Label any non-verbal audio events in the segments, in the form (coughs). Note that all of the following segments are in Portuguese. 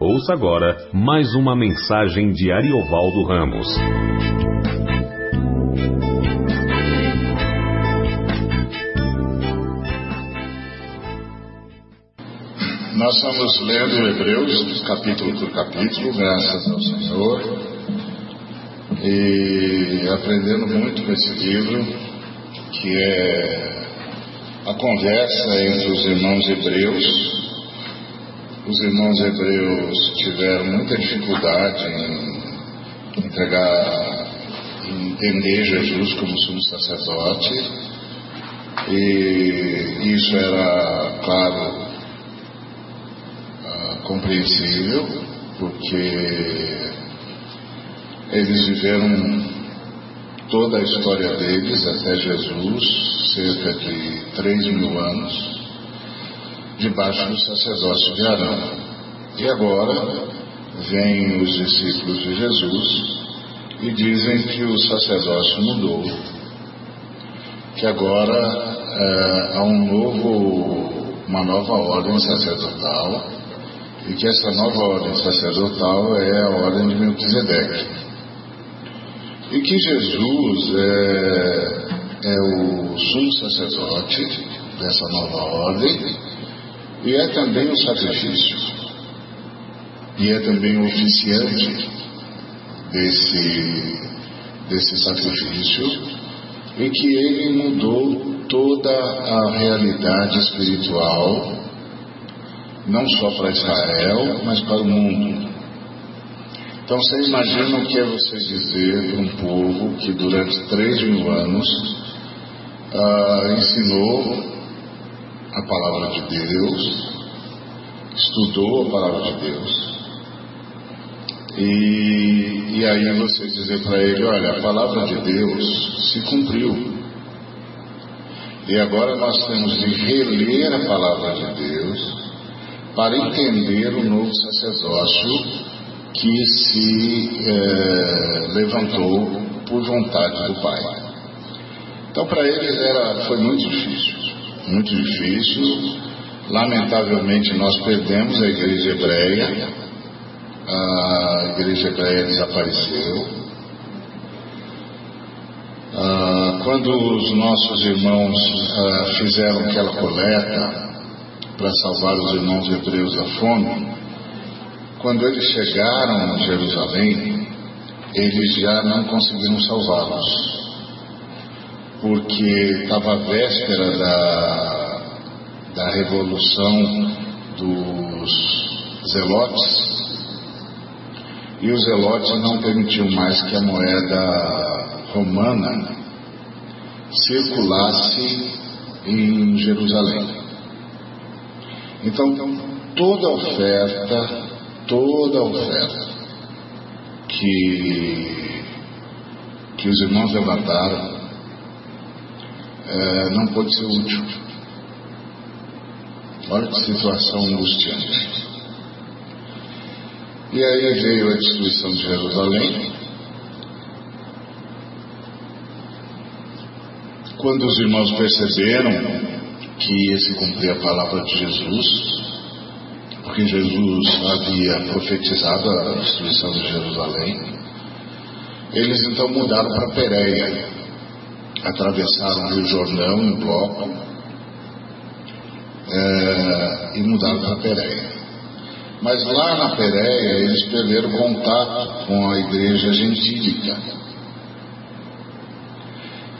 Ouça agora mais uma mensagem de Ariovaldo Ramos. Nós estamos lendo Hebreus, capítulo por capítulo, graças ao Senhor, e aprendendo muito com esse livro, que é a conversa entre os irmãos hebreus os irmãos hebreus tiveram muita dificuldade em entregar, em entender Jesus como sumo sacerdote, e isso era, claro, uh, compreensível, porque eles viveram toda a história deles até Jesus, cerca de três mil anos, debaixo do sacerdócio de Arão. E agora vêm os discípulos de Jesus e dizem que o sacerdócio mudou, que agora é, há um novo, uma nova ordem sacerdotal e que essa nova ordem sacerdotal é a ordem de Melquisedeque. E que Jesus é, é o sumo sacerdote dessa nova ordem e é também o sacrifício. E é também o oficiante desse, desse sacrifício. E que ele mudou toda a realidade espiritual, não só para Israel, mas para o mundo. Então você imagina o que é você dizer para um povo que durante três mil anos ah, ensinou a palavra de Deus, estudou a palavra de Deus. E, e aí você dizer para ele: olha, a palavra de Deus se cumpriu. E agora nós temos de reler a palavra de Deus para entender o novo sacerdócio que se é, levantou por vontade do Pai. Então, para eles era, foi muito difícil muito difícil. Lamentavelmente, nós perdemos a igreja hebreia, a igreja hebreia desapareceu. Ah, quando os nossos irmãos ah, fizeram aquela coleta para salvar os irmãos hebreus da fome, quando eles chegaram a Jerusalém, eles já não conseguiram salvá-los porque estava a véspera da, da revolução dos zelotes e os zelotes não permitiam mais que a moeda romana circulasse em Jerusalém. Então, toda oferta, toda oferta que, que os irmãos levantaram é, não pode ser útil. Olha que situação angustiante. E aí veio a destruição de Jerusalém. Quando os irmãos perceberam que ia se cumprir a palavra de Jesus, porque Jesus havia profetizado a destruição de Jerusalém, eles então mudaram para Pérea atravessaram o Rio Jordão em bloco é, e mudaram para Pérea. Mas lá na Pérea eles perderam contato com a igreja gentílica.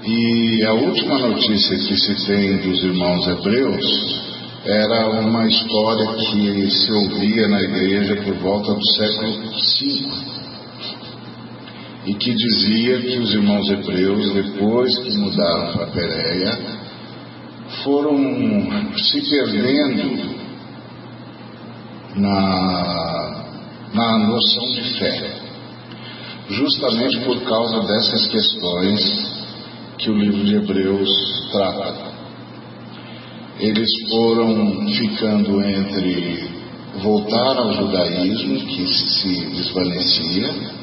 E a última notícia que se tem dos irmãos hebreus era uma história que se ouvia na igreja por volta do século V e que dizia que os irmãos hebreus, depois que mudaram para Pérea, foram se perdendo na, na noção de fé, justamente por causa dessas questões que o livro de Hebreus trata. Eles foram ficando entre voltar ao judaísmo, que se desvanecia,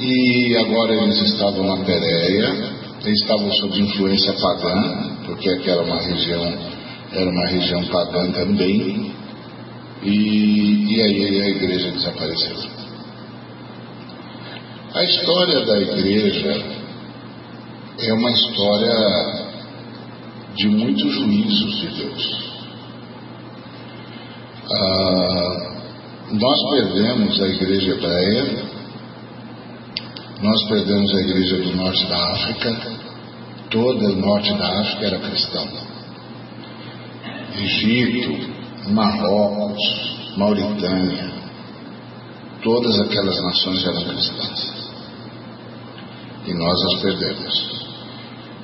e agora eles estavam na Pérea, eles estavam sob influência pagã, porque aquela uma região era uma região pagã também. e, e aí a igreja desapareceu. A história da igreja é uma história de muitos juízos de Deus. Ah, nós perdemos a igreja hebreia, nós perdemos a igreja do norte da África, todo o norte da África era cristão. Egito, Marrocos, Mauritânia, todas aquelas nações eram cristãs. E nós as perdemos.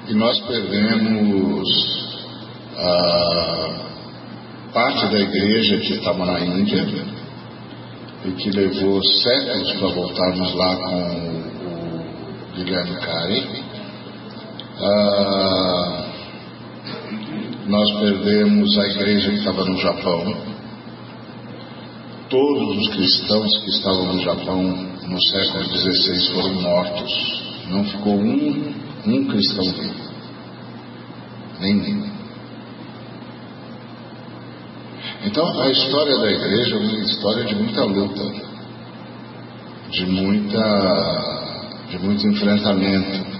E nós perdemos a parte da igreja que estava na Índia e que levou séculos para voltarmos lá com Guilherme Carey. Ah, nós perdemos a igreja que estava no Japão. Todos os cristãos que estavam no Japão no século XVI foram mortos. Não ficou um, um cristão vivo. Nenhum. Então a história da igreja é uma história de muita luta, de muita, de muito enfrentamento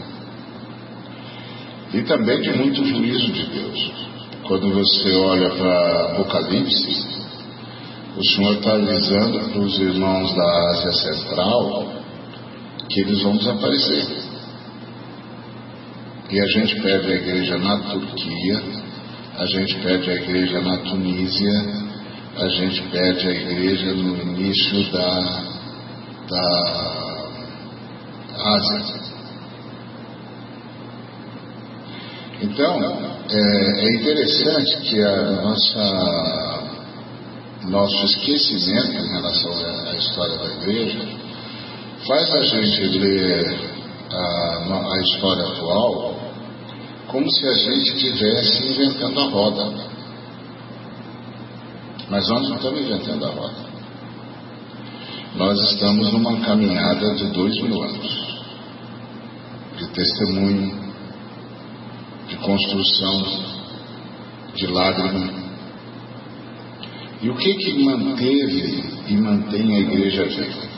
e também de muito juízo de Deus. Quando você olha para Apocalipse, o Senhor está avisando para os irmãos da Ásia Central que eles vão desaparecer. E a gente perde a igreja na Turquia, a gente perde a igreja na Tunísia, a gente perde a igreja no início da, da Ásia. Então, é, é interessante que a nossa nosso esquecimento em relação à história da igreja faz a gente ler a, a história atual como se a gente estivesse inventando a roda. Mas nós não estamos inventando a roda. Nós estamos numa caminhada de dois mil anos de testemunho, de construção, de lágrima. E o que que manteve e mantém a igreja viva?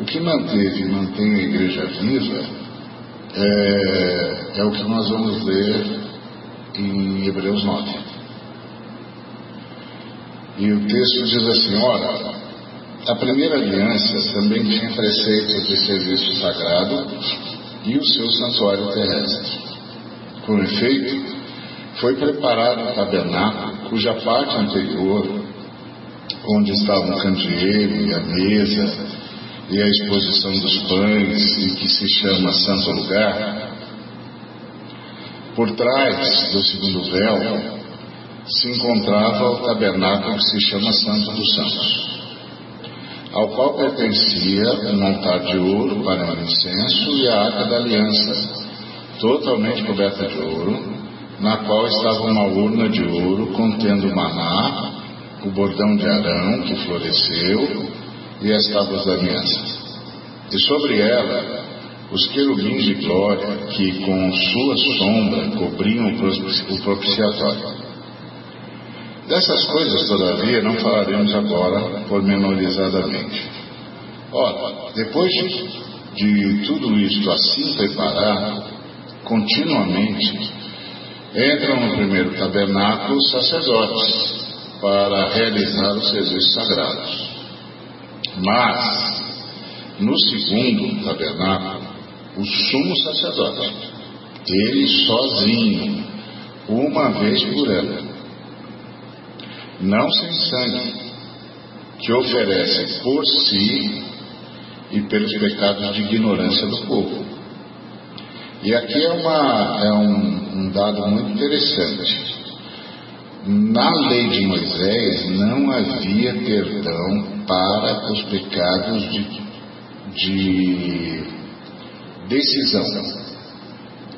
O que manteve e mantém a igreja viva é, é o que nós vamos ler em Hebreus 9. E o texto diz assim: ora, a primeira aliança também tinha preceitos de serviço sagrado e o seu santuário terrestre. Com efeito, foi preparado o tabernáculo, cuja parte anterior, onde estavam o candeeiro e a mesa e a exposição dos pães, e que se chama Santo Lugar, por trás do segundo véu se encontrava o tabernáculo que se chama Santo dos Santos, ao qual pertencia um altar de ouro para o incenso e a arca da aliança, totalmente coberta de ouro, na qual estava uma urna de ouro contendo maná, o bordão de Arão que floresceu e as tábuas da aliança. E sobre ela os querubins de glória que com sua sombra cobriam o propiciatório. Dessas coisas, todavia, não falaremos agora pormenorizadamente. Ora, depois de tudo isto assim preparado, continuamente entram no primeiro tabernáculo os sacerdotes para realizar os serviços sagrados. Mas, no segundo tabernáculo, o sumo sacerdote, ele sozinho, uma vez por ano, não sem sangue, que oferece por si e pelos pecados de ignorância do povo. E aqui é, uma, é um, um dado muito interessante. Na lei de Moisés não havia perdão para os pecados de, de decisão.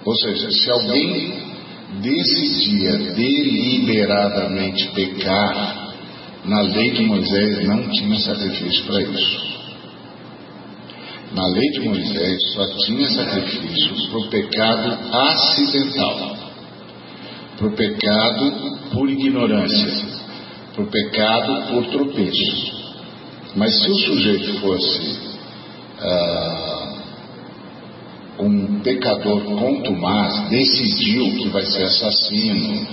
Ou seja, se alguém decidia deliberadamente pecar, na lei de Moisés não tinha sacrifício para isso. Na lei de Moisés só tinha sacrifício para o pecado acidental, para o pecado por ignorância, para o pecado por tropeço. Mas se o sujeito fosse ah, um pecador contumaz, decidiu que vai ser assassino,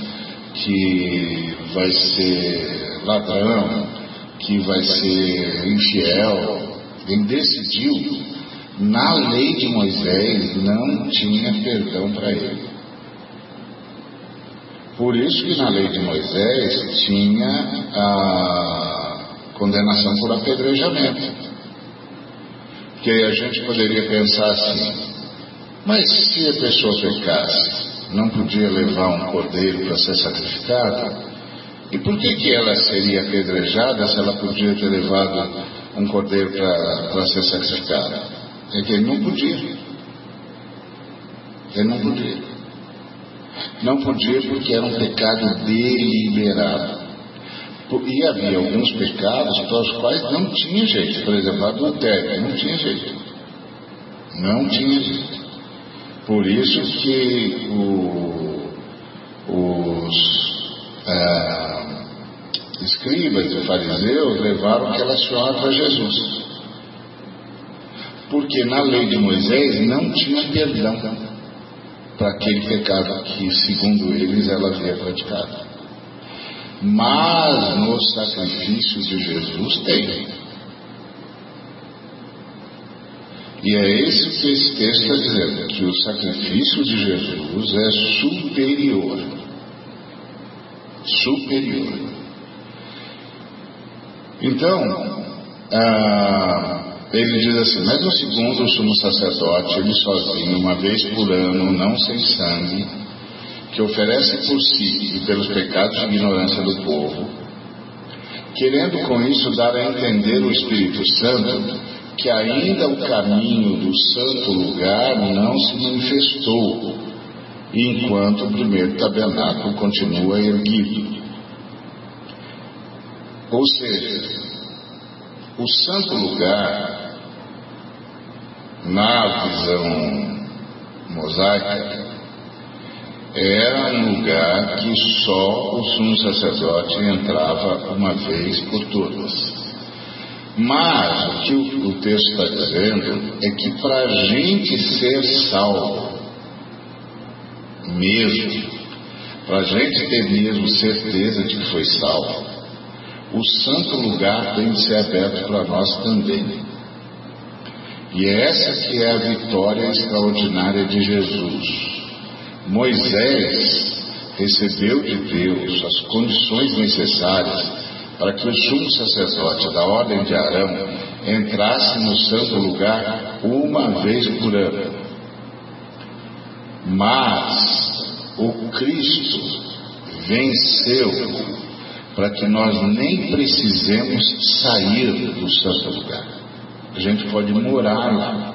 que vai ser ladrão, que vai ser infiel, ele decidiu, na lei de Moisés não tinha perdão para ele. Por isso que na lei de Moisés tinha a condenação por apedrejamento. Que aí a gente poderia pensar assim, mas se a pessoa pecasse, não podia levar um cordeiro para ser sacrificado? E por que, que ela seria apedrejada se ela podia ter levado um cordeiro para ser sacrificado? É que ele não podia. Ele não podia. Não podia porque era um pecado deliberado. E havia alguns pecados para os quais não tinha jeito. Por exemplo, adultério, não tinha jeito. Não tinha jeito. Por isso que o, os ah, escribas e fariseus levaram aquela senhora para Jesus. Porque na lei de Moisés não tinha perdão para aquele pecado que, segundo eles, ela havia praticado. Mas no sacrifício de Jesus tem. E é isso que esse texto está dizendo, que o sacrifício de Jesus é superior. Superior. Então, ah, ele diz assim, mas no segundo, o sumo sacerdote, ele sozinho, uma vez por ano, não sem sangue, que oferece por si e pelos pecados de ignorância do povo, querendo com isso dar a entender o Espírito Santo que ainda o caminho do santo lugar não se manifestou, enquanto o primeiro tabernáculo continua erguido. Ou seja, o santo lugar, na visão mosaica, era um lugar que só o sumo sacerdote entrava uma vez por todas. Mas o que o, o texto está dizendo é que para a gente ser salvo, mesmo, para a gente ter mesmo certeza de que foi salvo, o santo lugar tem de ser aberto para nós também. E essa que é a vitória extraordinária de Jesus. Moisés recebeu de Deus as condições necessárias para que o sumo sacerdote da ordem de Arão entrasse no santo lugar uma vez por ano. Mas o Cristo venceu para que nós nem precisemos sair do santo lugar. A gente pode morar lá.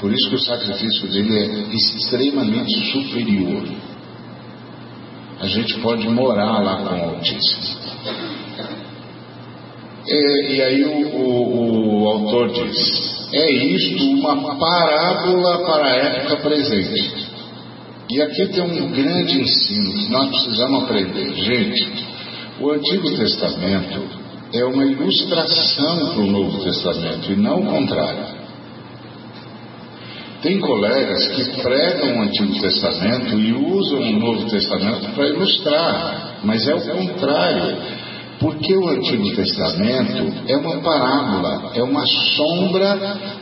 Por isso que o sacrifício dele é extremamente superior a gente pode morar lá com Altíssimo. E, e aí o, o, o autor diz: é isto uma parábola para a época presente. E aqui tem um grande ensino que nós precisamos aprender. Gente, o Antigo Testamento é uma ilustração para o Novo Testamento e não o contrário. Tem colegas que pregam o Antigo Testamento e usam o Novo Testamento para ilustrar, mas é o contrário. Porque o Antigo Testamento é uma parábola, é uma sombra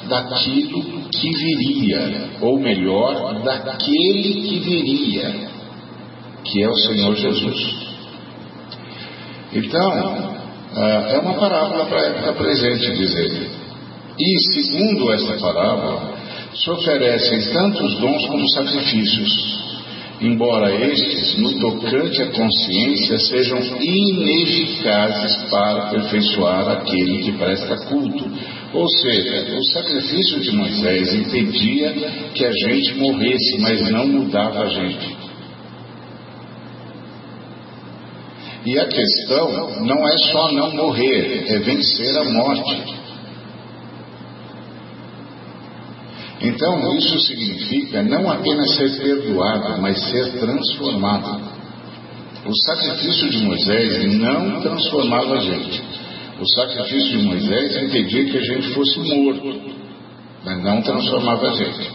daquilo que viria, ou melhor, daquele que viria, que é o Senhor Jesus. Então, ah, é uma parábola para a época presente, diz ele. E, segundo essa parábola, se oferecem tantos dons como sacrifícios, embora estes, no tocante à consciência, sejam ineficazes para aperfeiçoar aquele que presta culto. Ou seja, o sacrifício de Moisés impedia que a gente morresse, mas não mudava a gente. E a questão não é só não morrer, é vencer a morte. Então, isso significa não apenas ser perdoado, mas ser transformado. O sacrifício de Moisés não transformava a gente. O sacrifício de Moisés impedia que a gente fosse morto, mas não transformava a gente.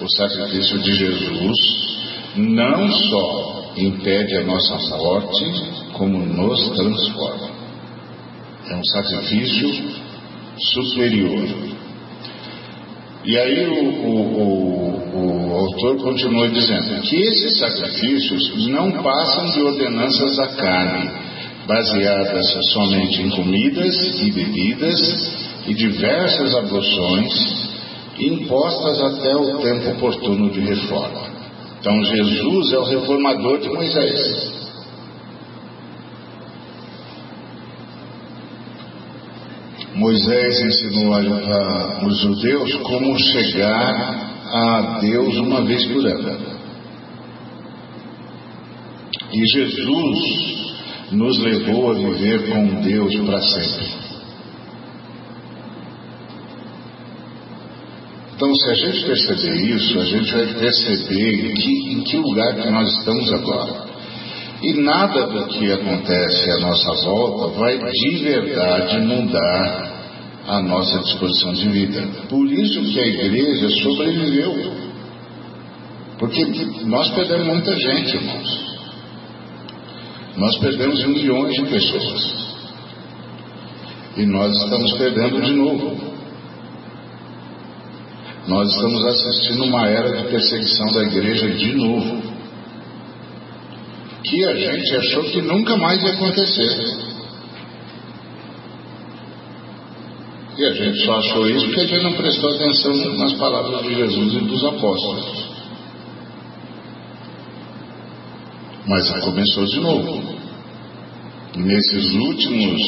O sacrifício de Jesus não só impede a nossa morte, como nos transforma. É um sacrifício superior. E aí o, o, o, o, autor continua dizendo que esses sacrifícios não passam de ordenanças da carne, baseadas somente em comidas e bebidas e diversas abluções impostas até o tempo oportuno de reforma. Então Jesus é o reformador de Moisés. Moisés ensinou a, a, os judeus como chegar a Deus uma vez por ano. E Jesus nos levou a viver com Deus para sempre. Então, se a gente perceber isso, a gente vai perceber em que, em que lugar que nós estamos agora. E nada do que acontece à nossa volta vai de verdade mudar a nossa disposição de vida. Por isso que a igreja sobreviveu. Porque nós perdemos muita gente, irmãos. Nós perdemos milhões de pessoas. E nós estamos perdendo de novo. Nós estamos assistindo uma era de perseguição da igreja de novo que a gente achou que nunca mais ia acontecer. E a gente só achou isso porque a gente não prestou atenção nas palavras de Jesus e dos apóstolos. Mas começou de novo. Nesses últimos,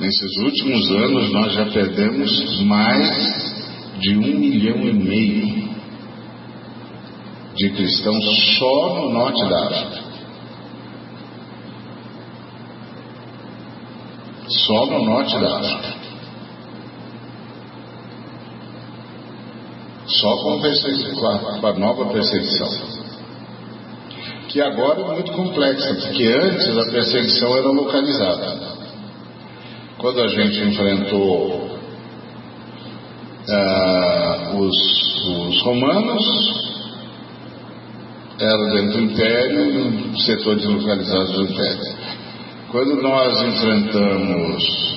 nesses últimos anos nós já perdemos mais de um milhão e meio de cristãos só no norte da África. Só no norte da África. Só com, com a nova perseguição. Que agora é muito complexa, porque antes a perseguição era localizada. Quando a gente enfrentou ah, os, os romanos, era dentro do Império, no setor deslocalizado do Império. Quando nós enfrentamos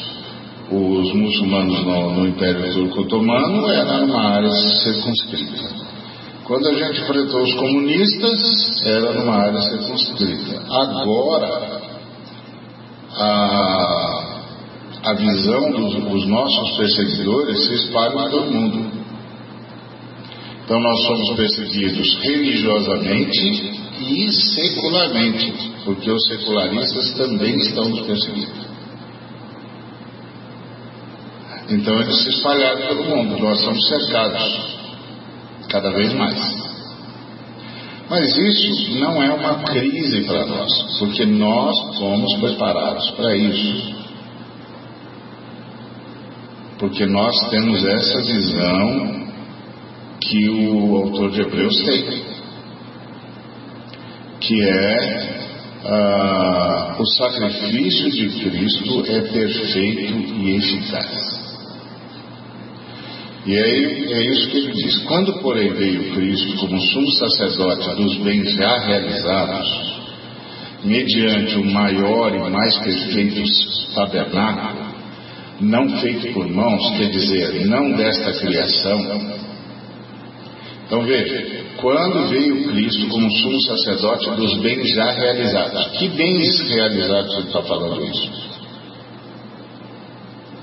os muçulmanos no, no Império Turco Otomano, era numa área circunscrita. Quando a gente enfrentou os comunistas, era numa área circunscrita. Agora, a, a visão dos, nossos perseguidores se espalha em todo mundo. Então nós somos perseguidos religiosamente e secularmente, porque os secularistas também estão nos perseguindo. Então eles se espalharam pelo mundo, nós somos cercados cada vez mais. Mas isso não é uma crise para nós, porque nós fomos preparados para isso. Porque nós temos essa visão que o autor de Hebreus tem, que é ah, o sacrifício de Cristo é perfeito e eficaz. E aí é isso que ele diz: quando, porém, veio Cristo como sumo sacerdote dos bens já realizados, mediante o maior e mais perfeito tabernáculo, não feito por mãos, quer dizer, não desta criação. Então veja, quando veio Cristo como sumo sacerdote dos bens já realizados, que bens realizados ele está falando isso?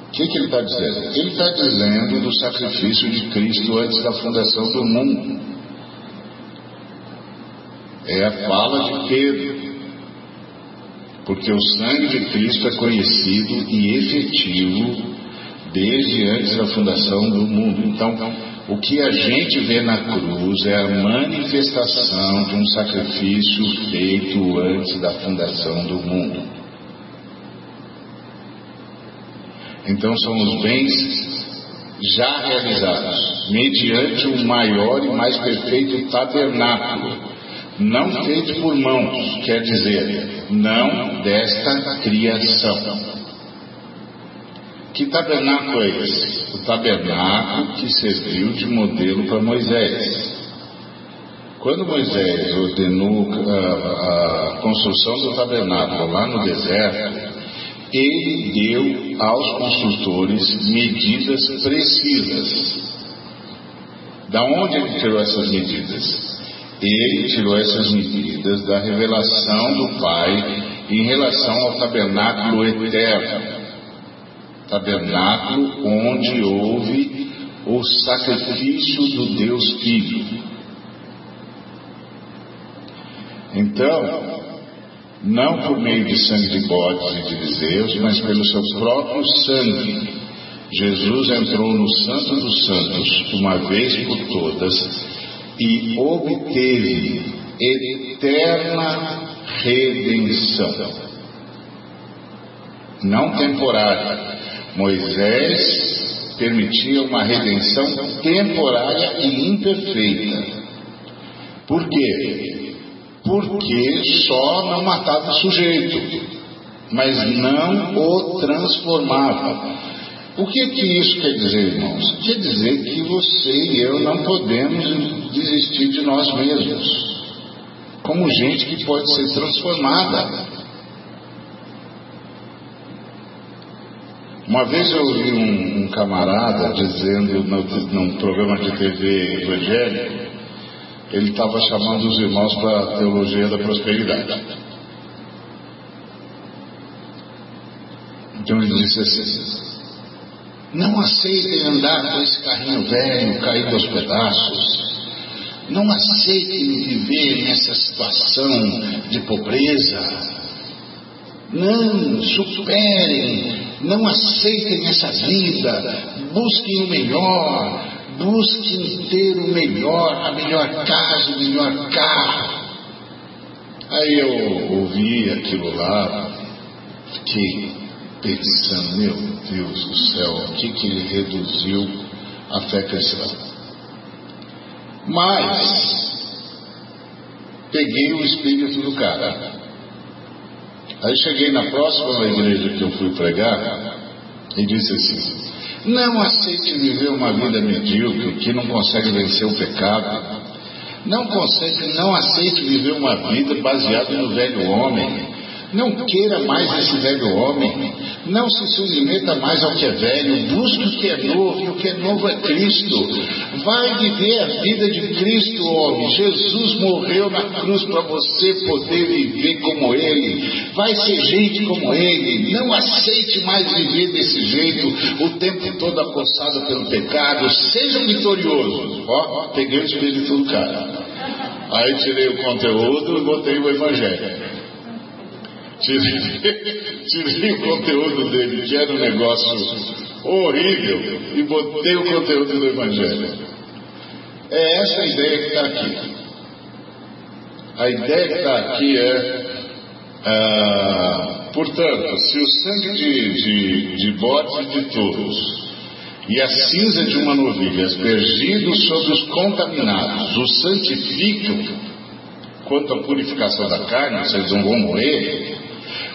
O que, que ele está dizendo? Ele está dizendo do sacrifício de Cristo antes da fundação do mundo. É a fala de Pedro. Porque o sangue de Cristo é conhecido e efetivo desde antes da fundação do mundo. Então, o que a gente vê na cruz é a manifestação de um sacrifício feito antes da fundação do mundo. Então são os bens já realizados, mediante o maior e mais perfeito tabernáculo, não feito por mãos, quer dizer, não desta criação. Que tabernáculo é esse? O tabernáculo que serviu de modelo para Moisés. Quando Moisés ordenou a, a construção do tabernáculo lá no deserto, ele deu aos construtores medidas precisas. Da onde ele tirou essas medidas? Ele tirou essas medidas da revelação do Pai em relação ao tabernáculo eterno. Tabernáculo onde houve o sacrifício do Deus Filho. Então, não por meio de sangue de bodes e de bezerros, mas pelo seu próprio sangue. Jesus entrou no Santo dos Santos uma vez por todas e obteve eterna redenção. Não temporária. Moisés permitia uma redenção temporária e imperfeita. Por quê? porque só não matava o sujeito, mas não o transformava. O que, que isso quer dizer, irmãos? Quer dizer que você e eu não podemos desistir de nós mesmos, como gente que pode ser transformada. Uma vez eu ouvi um, um camarada dizendo no, num programa de TV evangélico ele estava chamando os irmãos para a teologia da prosperidade. Então ele disse assim: Não aceitem andar com esse carrinho velho caído aos pedaços. Não aceitem viver nessa situação de pobreza. Não, superem. Não aceitem essa vida. Busquem o melhor busquem ter o melhor, a melhor casa, o melhor carro. Aí eu ouvi aquilo lá, fiquei pensando, meu Deus do céu, o que, que ele reduziu a fé cristã? Mas peguei o espírito do cara. Aí cheguei na próxima igreja que eu fui pregar e disse assim: não aceite viver uma vida medíocre que não consegue vencer o pecado. Não consegue, não aceite viver uma vida baseada no velho homem. Não queira mais esse velho homem. Não se submeta mais ao que é velho. Busque o que é novo. E o que é novo é Cristo. Vai viver a vida de Cristo, homem. Jesus morreu na cruz para você poder viver como Ele. Vai ser gente como Ele. Não aceite mais viver desse jeito, o tempo todo acossado pelo pecado. Seja vitorioso. Ó, peguei o espírito do cara. Aí tirei o conteúdo e botei o evangelho. Tirei, tirei o conteúdo dele, que era um negócio horrível, e botei o conteúdo do Evangelho. É essa a ideia que está aqui. A ideia que está aqui é, ah, portanto, se o sangue de, de, de bodes e de touros e a cinza de uma novilha aspergidos sobre os contaminados o santificam quanto à purificação da carne, vocês não vão morrer,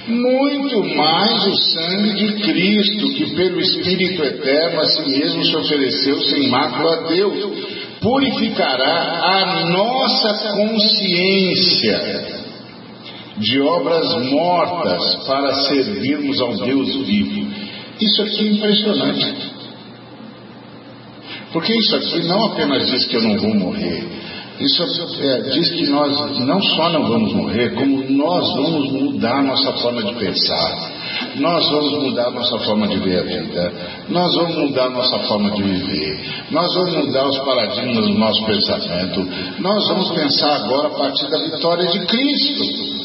muito mais o sangue de Cristo, que pelo Espírito Eterno a si mesmo se ofereceu sem mácula a Deus, purificará a nossa consciência de obras mortas para servirmos ao Deus vivo. Isso aqui é impressionante. Porque isso aqui não apenas diz que eu não vou morrer, isso é, diz que nós não só não vamos morrer, como nós vamos mudar nossa forma de pensar, nós vamos mudar nossa forma de ver a vida, nós vamos mudar nossa forma de viver, nós vamos mudar os paradigmas do nosso pensamento, nós vamos pensar agora a partir da vitória de Cristo.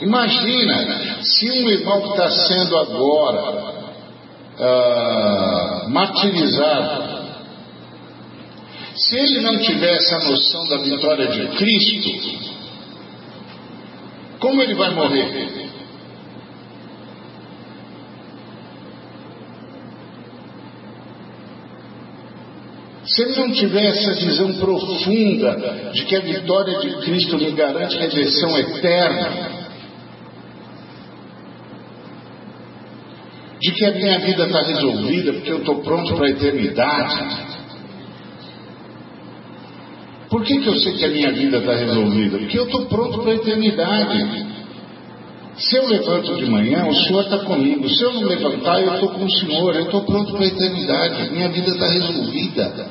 Imagina se um irmão que está sendo agora uh, martirizado se ele não tiver essa noção da vitória de Cristo, como ele vai morrer? se ele não tiver essa visão profunda de que a vitória de Cristo me garante redenção eterna, de que a minha vida está resolvida porque eu estou pronto para a eternidade. Por que, que eu sei que a minha vida está resolvida? Porque eu estou pronto para a eternidade. Se eu levanto de manhã, o Senhor está comigo. Se eu não levantar, eu estou com o Senhor. Eu estou pronto para a eternidade. Minha vida está resolvida.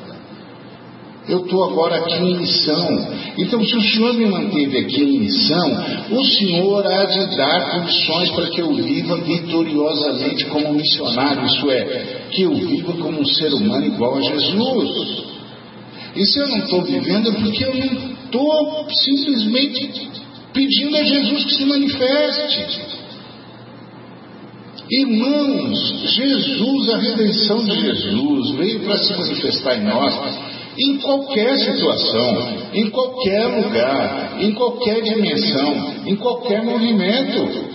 Eu estou agora aqui em missão. Então, se o Senhor me manteve aqui em missão, o Senhor há de dar condições para que eu viva vitoriosamente como missionário. Isso é, que eu viva como um ser humano igual a Jesus. E se eu não estou vivendo, é porque eu não estou simplesmente pedindo a Jesus que se manifeste. Irmãos, Jesus, a redenção de Jesus, veio para se manifestar em nós em qualquer situação, em qualquer lugar, em qualquer dimensão, em qualquer movimento.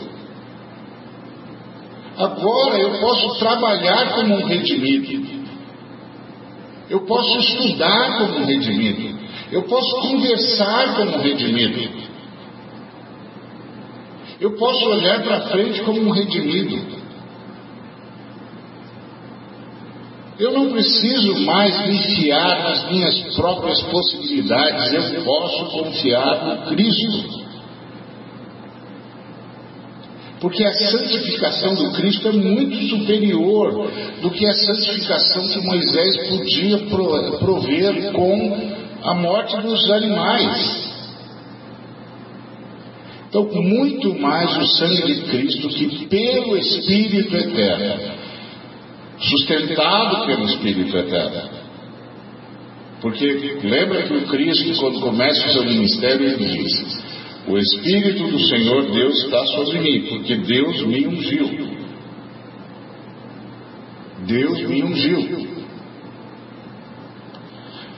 Agora eu posso trabalhar como um redimido. Eu posso estudar como redimido. Eu posso conversar como redimido. Eu posso olhar para frente como um redimido. Eu não preciso mais me nas minhas próprias possibilidades, eu posso confiar no Cristo. Porque a santificação do Cristo é muito superior do que a santificação que Moisés podia prover com a morte dos animais. Então, muito mais o sangue de Cristo que pelo Espírito Eterno sustentado pelo Espírito Eterno. Porque lembra que o Cristo, quando começa o seu ministério, ele diz: O Espírito do Senhor Deus está sobre mim, porque Deus me ungiu. Deus me ungiu.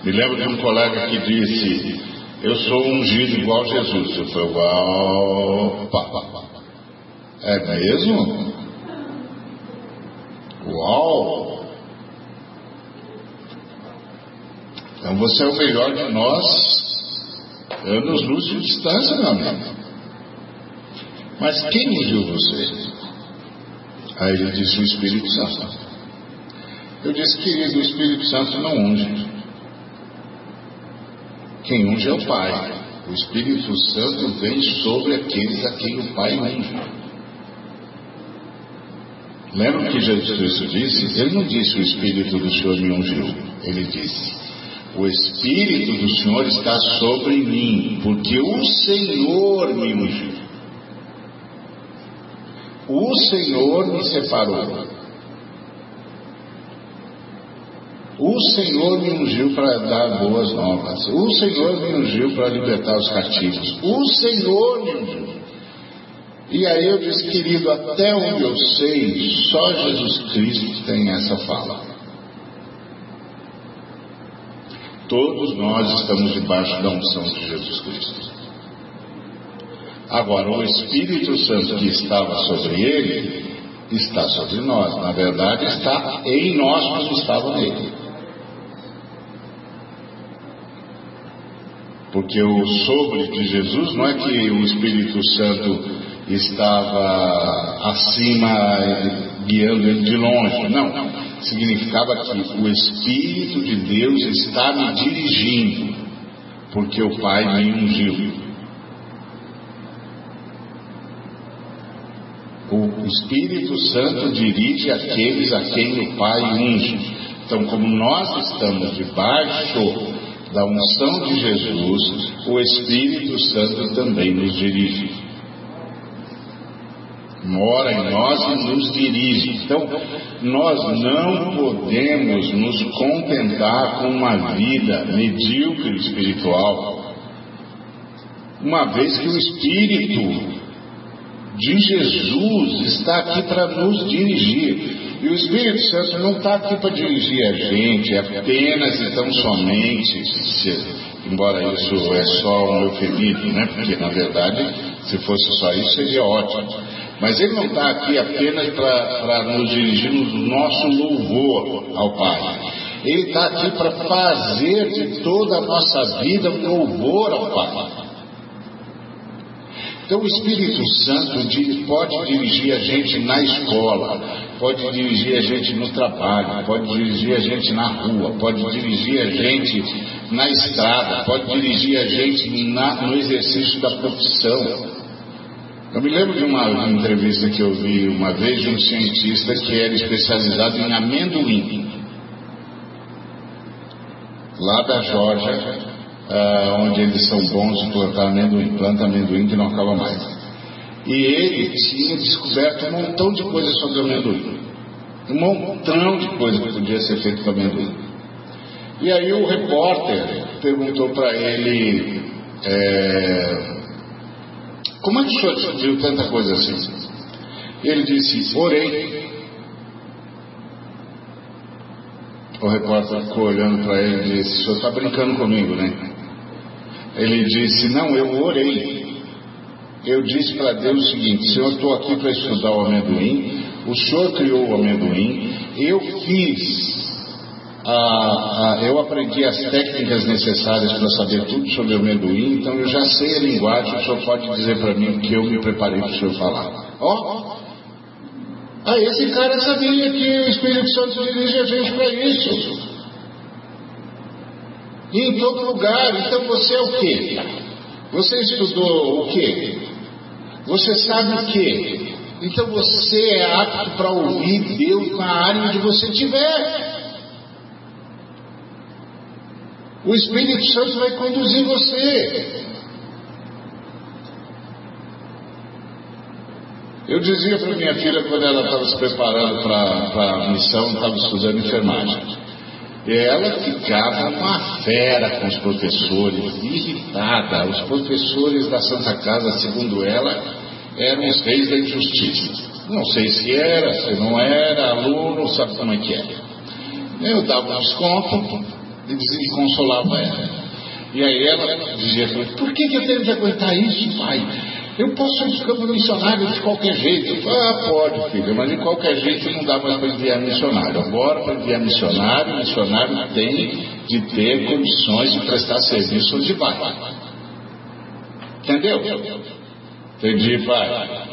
Me lembro de um colega que disse: Eu sou ungido igual Jesus. Eu falei: Uau, é mesmo? Uau! Então você é o melhor de nós, anos luz de distância, meu amigo. Mas quem ungiu você? Aí ele disse: O Espírito Santo. Eu disse, querido, o Espírito Santo não unge. Quem unge é o Pai. O Espírito Santo vem sobre aqueles a quem o Pai unge. Lembra que Jesus Cristo disse? Ele não disse o Espírito do Senhor me ungiu. Ele disse: O Espírito do Senhor está sobre mim, porque o Senhor me ungiu. O Senhor me separou. O Senhor me ungiu para dar boas novas. O Senhor me ungiu para libertar os cativos. O Senhor me ungiu. E aí eu disse, querido, até onde eu sei, só Jesus Cristo tem essa fala. Todos nós estamos debaixo da unção de Jesus Cristo. Agora, o Espírito Santo que estava sobre ele, está sobre nós. Na verdade, está em nós como estava nele. Porque o sobre de Jesus não é que o Espírito Santo estava acima, guiando ele de longe. Não. Significava que o Espírito de Deus está me dirigindo, porque o Pai me ungiu. O Espírito Santo dirige aqueles a quem o Pai unge. Então, como nós estamos debaixo da unção de Jesus, o Espírito Santo também nos dirige mora em nós e nos dirige. Então, nós não podemos nos contentar com uma vida medíocre espiritual, uma vez que o Espírito de Jesus está aqui para nos dirigir. E o Espírito Santo não está aqui para dirigir a gente apenas e tão somente, se, embora isso é só um eufemismo, né? Porque na verdade, se fosse só isso, seria ótimo. Mas Ele não está aqui apenas para nos dirigir no nosso louvor ao Pai. Ele está aqui para fazer de toda a nossa vida um louvor ao Pai. Então o Espírito Santo pode dirigir a gente na escola, pode dirigir a gente no trabalho, pode dirigir a gente na rua, pode dirigir a gente na estrada, pode dirigir a gente na, no exercício da profissão. Eu me lembro de uma entrevista que eu vi uma vez de um cientista que era especializado em amendoim, lá da Georgia, uh, onde eles são bons de plantar amendoim, planta amendoim que não acaba mais. E ele tinha descoberto um montão de coisas sobre amendoim. Um montão de coisas que podia ser feito com amendoim. E aí o repórter perguntou para ele. É, como é que o senhor descobriu tanta coisa assim? Ele disse, orei. O repórter ficou olhando para ele e disse, o senhor está brincando comigo, né? Ele disse, não, eu orei. Eu disse para Deus o seguinte, Senhor, estou aqui para estudar o amendoim, o Senhor criou o amendoim, eu fiz eu aprendi as técnicas necessárias para saber tudo sobre o amendoim, então eu já sei a linguagem, o senhor pode dizer para mim que eu me preparei para o senhor falar. Ó, oh, ah, esse cara sabia que o Espírito Santo dirige a gente para isso. E em todo lugar, então você é o quê? Você estudou o quê? Você sabe o quê? Então você é apto para ouvir Deus na área onde você estiver. O Espírito Santo vai conduzir você. Eu dizia para minha filha quando ela estava se preparando para a missão, estava estudando enfermagem. Ela ficava uma fera com os professores, irritada. Os professores da Santa Casa, segundo ela, eram os reis da injustiça. Não sei se era, se não era, aluno, sabe como é que é. Eu dava um desconto, e, consolava ela. E aí ela dizia por que, que eu tenho que aguentar isso, pai? Eu posso ir de campo missionário de qualquer jeito. Ah, pode, filha, mas de qualquer jeito não dá mais para enviar missionário. Agora, para enviar missionário, missionário tem de ter condições de prestar serviço onde vai. Entendeu? Entendi, pai.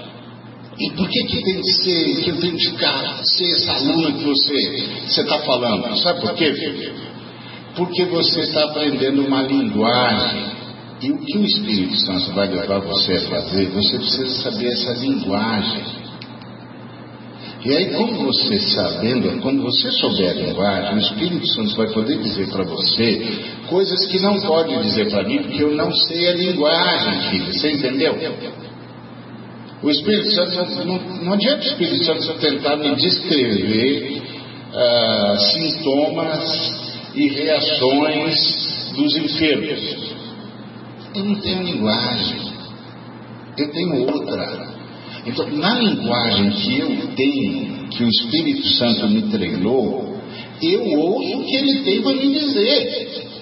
E por que, que tem que ser, que eu tenho que ficar, ser essa aluna que você está falando? Sabe por quê, filho? Porque você está aprendendo uma linguagem. E o que o Espírito Santo vai levar você a fazer, você precisa saber essa linguagem. E aí, como você sabendo, quando você souber a linguagem, o Espírito Santo vai poder dizer para você coisas que não pode dizer para mim, porque eu não sei a linguagem, filho. Você entendeu? O Espírito Santo, não, não adianta o Espírito Santo tentar me descrever uh, sintomas e reações dos enfermos. Eu não tenho linguagem, eu tenho outra. Então, na linguagem que eu tenho, que o Espírito Santo me treinou, eu ouço o que ele tem para me dizer.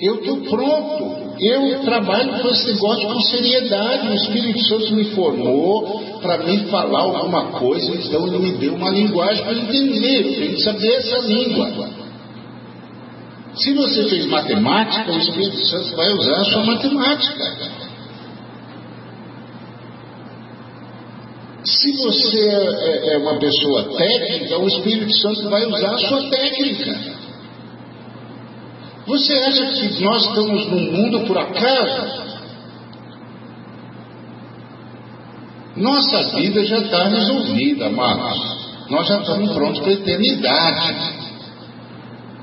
Eu estou pronto. Eu trabalho com esse negócio com seriedade. O Espírito Santo me formou para me falar alguma coisa, então ele me deu uma linguagem para entender. Eu tenho que saber essa língua. Se você fez matemática, o Espírito Santo vai usar a sua matemática. Se você é, é uma pessoa técnica, o Espírito Santo vai usar a sua técnica. Você acha que nós estamos num mundo por acaso? Nossa vida já está resolvida, amados. Nós já estamos prontos para a eternidade.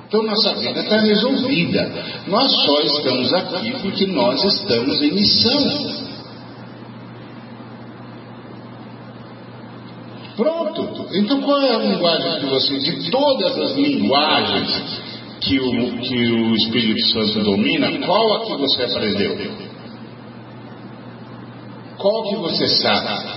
Então nossa vida está resolvida. Nós só estamos aqui porque nós estamos em missão. Pronto. Então qual é a linguagem que você, de todas as linguagens que o, que o Espírito Santo domina, qual a que você aprendeu? Qual que você sabe?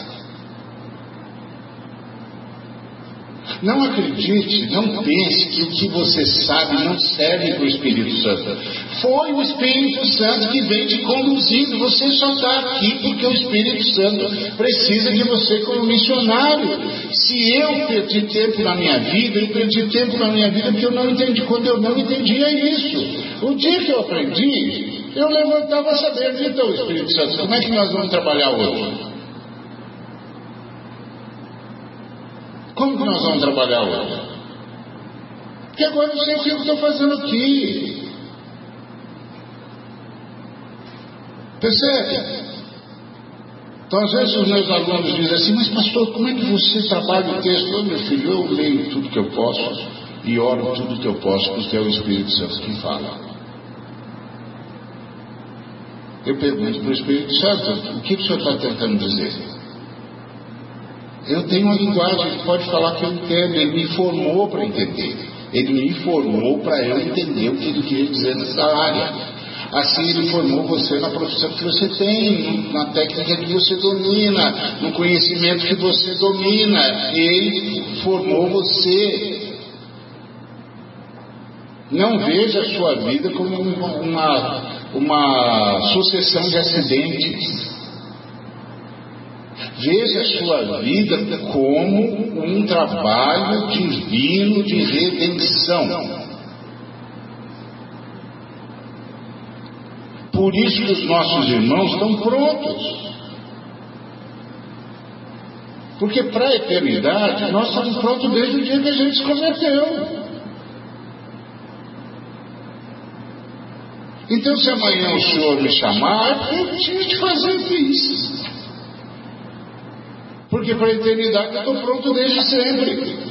Não acredite, não pense que o que você sabe não serve para o Espírito Santo. Foi o Espírito Santo que vem te conduzindo. Você só está aqui porque o Espírito Santo precisa de você como missionário. Se eu perdi tempo na minha vida, eu perdi tempo na minha vida porque eu não entendi. Quando eu não entendia isso. O dia que eu aprendi, eu levantava sabendo, então, Espírito Santo, como é que nós vamos trabalhar hoje? Como que nós vamos trabalhar hoje? Porque agora eu sei o que eu estou fazendo aqui. Percebe? Então, às vezes, os meus alunos dizem assim: Mas, pastor, como é que você trabalha o texto? Oh, meu filho, eu leio tudo que eu posso e oro tudo que eu posso, porque é o Espírito Santo que fala. Eu pergunto para o Espírito Santo: O que o senhor está tentando dizer? Eu tenho uma linguagem que pode falar que eu entendo. Ele me formou para entender. Ele me formou para eu entender o que ele queria dizer nessa área. Assim ele formou você na profissão que você tem, na técnica que você domina, no conhecimento que você domina. Ele formou você. Não veja a sua vida como uma, uma sucessão de acidentes. Veja a sua vida como um trabalho divino de redenção. Por isso que os nossos irmãos estão prontos. Porque para a eternidade nós estamos prontos desde o dia que a gente se converteu. Então, se amanhã o Senhor me chamar, eu tinha de fazer isso. Porque para a eternidade eu estou pronto desde sempre.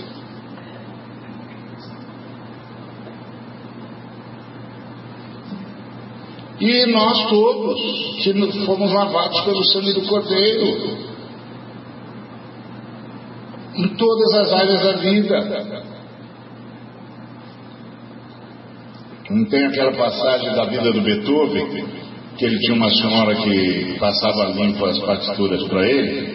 E nós todos, que fomos lavados pelo sangue do Cordeiro, em todas as áreas da vida. Não tem aquela passagem da vida do Beethoven, que ele tinha uma senhora que passava limpo as partituras para ele,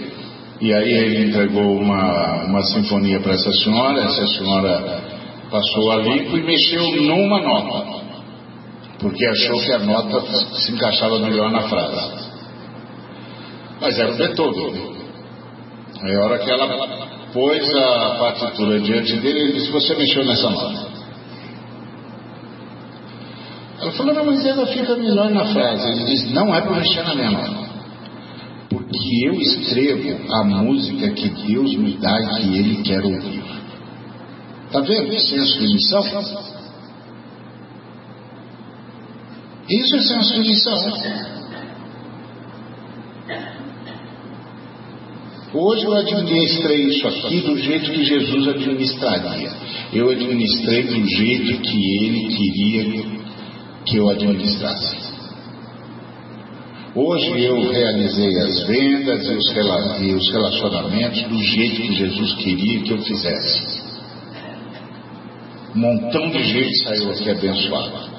e aí ele entregou uma, uma sinfonia para essa senhora, essa senhora passou a limpo e mexeu numa nota, porque achou que a nota se encaixava melhor na frase. Mas era o Beethoven. Aí a hora que ela pôs a partitura diante dele, ele disse, você mexeu nessa nota. Ela falou, não, mas ela fica melhor na frase. Ele disse, não é para mexer na minha nota que eu escrevo a música que Deus me dá e que Ele quer ouvir. Está vendo? Senso de missão? Isso é senso de missão. Hoje eu administrei isso aqui do jeito que Jesus administraria. Eu administrei do jeito que Ele queria que eu administrasse. Hoje eu realizei as vendas e os relacionamentos do jeito que Jesus queria que eu fizesse. Um montão de gente saiu aqui abençoado.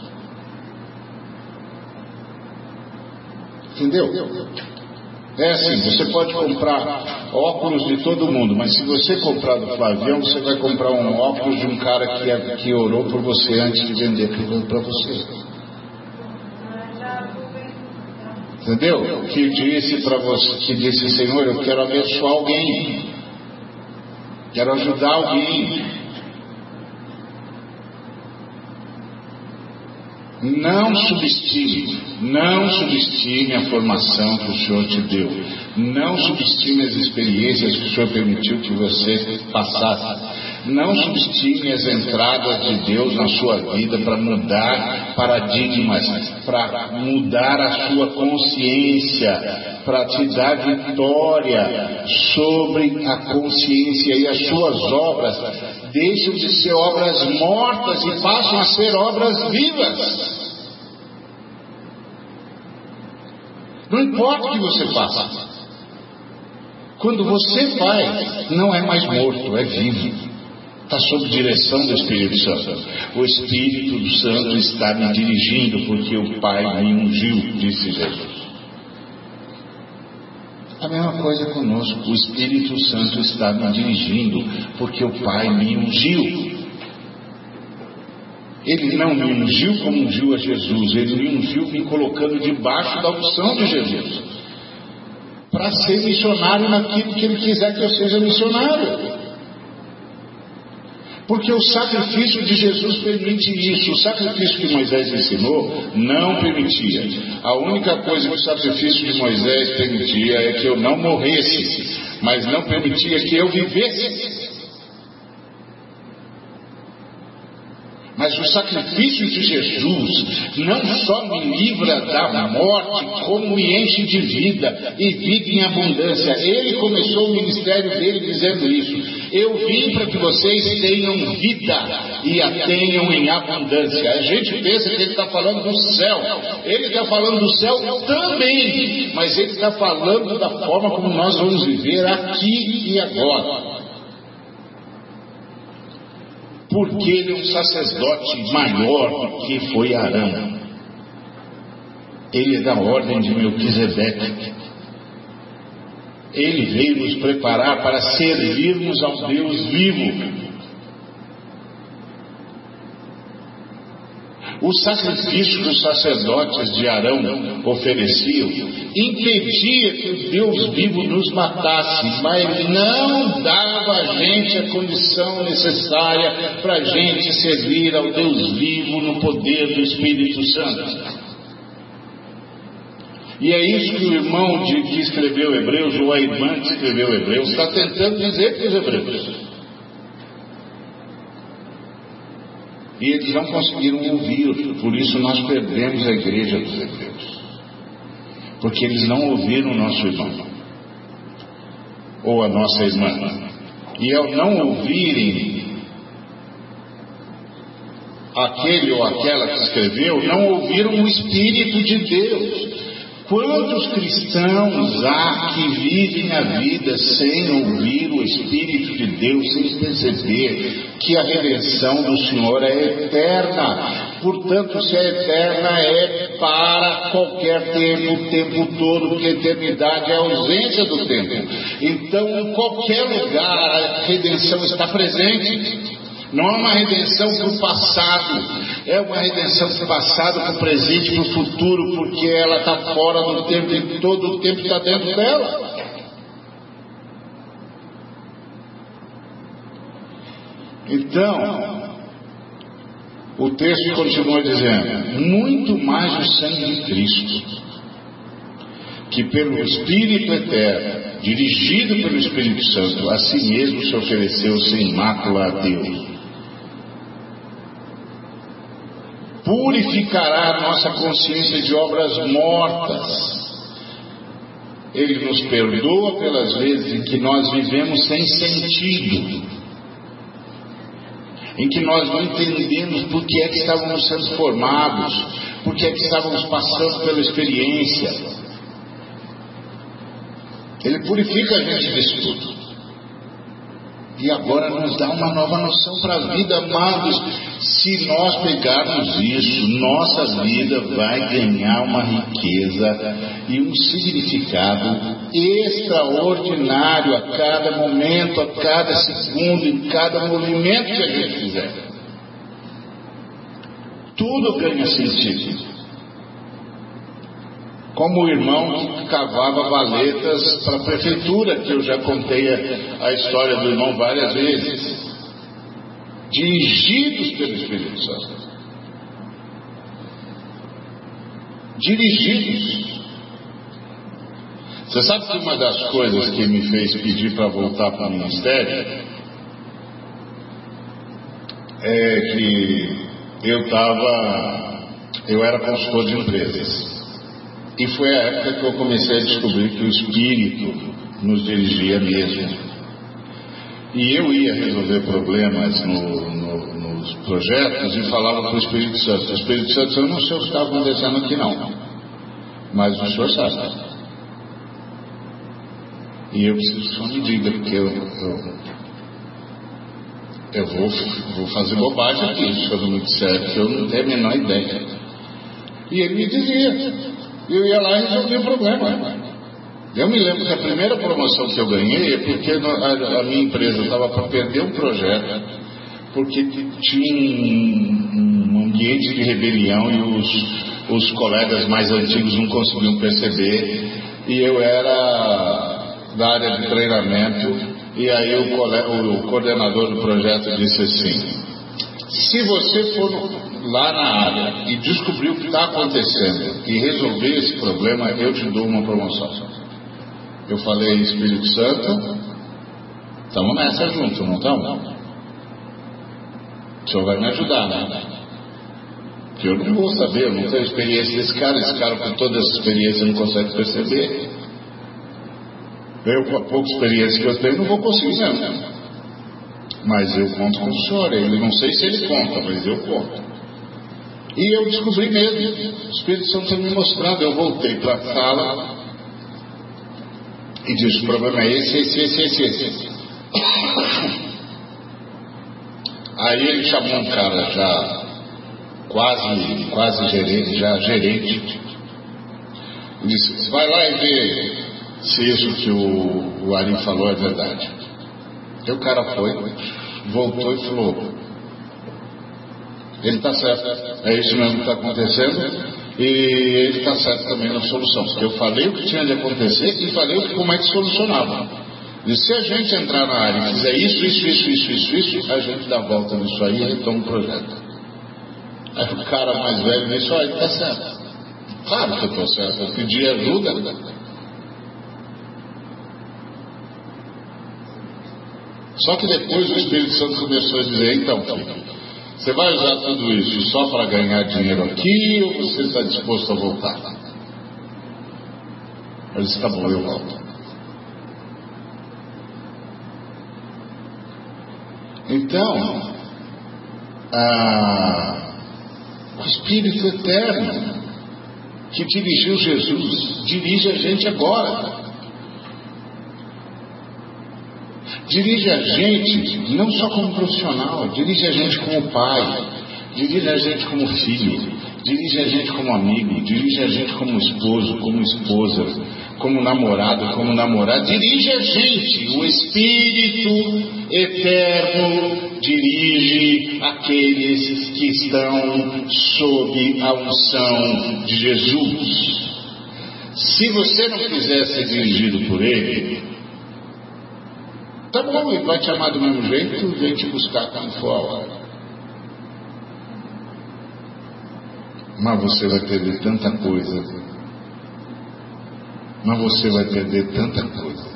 Entendeu? É assim, você pode comprar óculos de todo mundo, mas se você comprar do Flavião, você vai comprar um óculos de um cara que, é, que orou por você antes de vender para você. Entendeu? Que disse para você, que disse, Senhor, eu quero abençoar alguém. Quero ajudar alguém. Não subestime, não subestime a formação que o Senhor te deu. Não subestime as experiências que o Senhor permitiu que você passasse. Não subestime as entradas de Deus na sua vida para mudar paradigmas, para mudar a sua consciência, para te dar vitória sobre a consciência e as suas obras. Deixam de ser obras mortas e passam a ser obras vivas. Não importa o que você faça. Quando você faz, não é mais morto, é vivo. Está sob direção do Espírito Santo. O Espírito Santo está me dirigindo porque o Pai me ungiu, disse Jesus. A mesma coisa conosco. O Espírito Santo está me dirigindo, porque o Pai me ungiu. Ele não me ungiu como ungiu a Jesus, ele me ungiu me colocando debaixo da unção de Jesus. Para ser missionário naquilo que ele quiser que eu seja missionário. Porque o sacrifício de Jesus permite isso. O sacrifício que Moisés ensinou não permitia. A única coisa que o sacrifício de Moisés permitia é que eu não morresse, mas não permitia que eu vivesse. Mas o sacrifício de Jesus não só me livra da morte, como me enche de vida e vida em abundância. Ele começou o ministério dele dizendo isso. Eu vim para que vocês tenham vida e a tenham em abundância. A gente pensa que ele está falando do céu. Ele está falando do céu também, mas ele está falando da forma como nós vamos viver aqui e agora porque ele é um sacerdote maior do que foi Arão. Ele é da ordem de Melquisedeque. Ele veio nos preparar para servirmos ao Deus vivo. O sacrifício que os sacerdotes de Arão ofereciam impedia que o Deus vivo nos matasse, mas não dava a gente a condição necessária para a gente servir ao Deus vivo no poder do Espírito Santo. E é isso que o irmão de, que escreveu Hebreus, ou a irmã que escreveu Hebreus, está tentando dizer para os Hebreus. E eles não conseguiram ouvir, por isso nós perdemos a igreja dos Hebreus. Porque eles não ouviram o nosso irmão, ou a nossa irmã. E ao não ouvirem aquele ou aquela que escreveu, não ouviram o Espírito de Deus. Quantos cristãos há que vivem a vida sem ouvir o Espírito de Deus, sem perceber que a redenção do Senhor é eterna? Portanto, se é eterna, é para qualquer tempo, o tempo todo, porque a eternidade é a ausência do tempo. Então, em qualquer lugar, a redenção está presente. Não é uma redenção para o passado, é uma redenção para o passado, para o presente, para o futuro, porque ela está fora do tempo e todo o tempo está dentro dela. Então, o texto continua dizendo: muito mais o sangue de Cristo, que pelo Espírito eterno, dirigido pelo Espírito Santo, a si mesmo se ofereceu sem mácula a Deus purificará nossa consciência de obras mortas. Ele nos perdoa pelas vezes em que nós vivemos sem sentido, em que nós não entendemos por que é que estávamos sendo formados, por que é que estávamos passando pela experiência. Ele purifica a gente disso tudo. E agora nos dá uma nova noção para a vida, amados. Se nós pegarmos isso, nossa vida vai ganhar uma riqueza e um significado extraordinário a cada momento, a cada segundo, em cada movimento que a gente fizer. Tudo ganha sentido como o irmão que cavava valetas para a prefeitura, que eu já contei a, a história do irmão várias vezes, dirigidos pelo Espírito Santo. Dirigidos. Você sabe que uma das coisas que me fez pedir para voltar para o ministério é que eu estava, eu era consultor de empresas. E foi a época que eu comecei a descobrir que o Espírito nos dirigia mesmo. E eu ia resolver problemas no, no, nos projetos e falava para o Espírito Santo: O Espírito Santo, eu não sei o que está acontecendo aqui não, mas o Senhor sabe. E eu preciso que me diga, porque eu, eu, eu vou, vou fazer bobagem aqui, se Senhor não me disser, eu não tenho a menor ideia. E ele me dizia, eu ia lá e resolvia o problema. Eu me lembro que a primeira promoção que eu ganhei é porque a, minha empresa estava para perder um projeto, porque tinha um, um ambiente de rebelião e os, os colegas mais antigos não conseguiam perceber, e eu era da área de treinamento, e aí o, o coordenador do projeto disse assim: se você for lá na área e descobrir o que está acontecendo e resolver esse problema, eu te dou uma promoção. Eu falei Espírito Santo, estamos nessa junto, não estamos? O senhor vai me ajudar, né? Que eu não vou saber, eu não tenho experiência desse cara, esse cara com toda essa experiência não consegue perceber. Eu, com a pouca experiência que eu tenho, não vou conseguir não. Mas eu conto com o senhor, ele não sei se ele conta, mas eu conto. E eu descobri mesmo, o Espírito Santo tinha me mostrado, eu voltei para a sala e disse, o problema é esse, esse, esse, esse, esse. (coughs) Aí ele chamou um cara já quase, quase gerente, já gerente, disse, vai lá e vê se isso que o, o Ari falou é verdade. E o cara foi, voltou e falou: ele está certo, é isso mesmo que está acontecendo, e ele está certo também na solução. Eu falei o que tinha de acontecer e falei como é que solucionava. E se a gente entrar na área e fizer isso, isso, isso, isso, isso, isso, a gente dá volta nisso aí e retoma o projeto. Aí o cara mais velho disse, olha, está certo. Claro que eu estou certo, eu pedi ajuda. Só que depois o Espírito Santo começou a dizer, então, filho, você vai usar tudo isso só para ganhar dinheiro aqui ou você está disposto a voltar? Eu disse, tá bom, eu volto. Então, o Espírito Eterno que dirigiu Jesus dirige a gente agora. Dirige a gente não só como profissional, dirige a gente como pai, dirige a gente como filho, dirige a gente como amigo, dirige a gente como esposo, como esposa, como namorado, como namorada, dirige a gente. O Espírito Eterno dirige aqueles que estão sob a unção de Jesus. Se você não quiser ser dirigido por Ele, Tá bom, ele vai te amar do mesmo jeito, vem te buscar quando for a hora. Mas você vai perder tanta coisa. Mas você vai perder tanta coisa.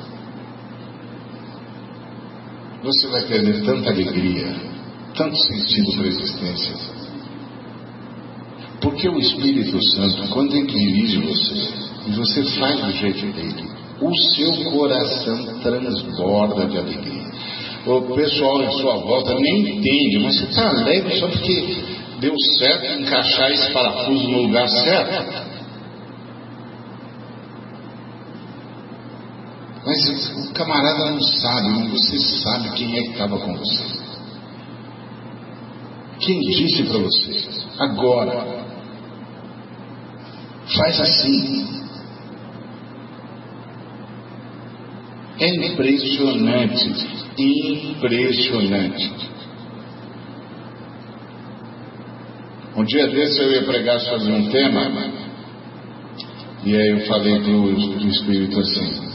Você vai perder tanta alegria, tanto sentido para a existência. Porque o Espírito Santo, quando ele dirige você, e você faz do jeito dele, o seu coração transborda de alegria. O pessoal em sua volta nem entende, mas você está alegre só porque deu certo encaixar esse parafuso no lugar certo. Mas o camarada não sabe, você sabe quem é que estava com você. Quem disse para você? Agora, faz assim. É impressionante, impressionante. Um dia desse eu ia pregar sobre um tema, e aí eu falei para o Espírito assim,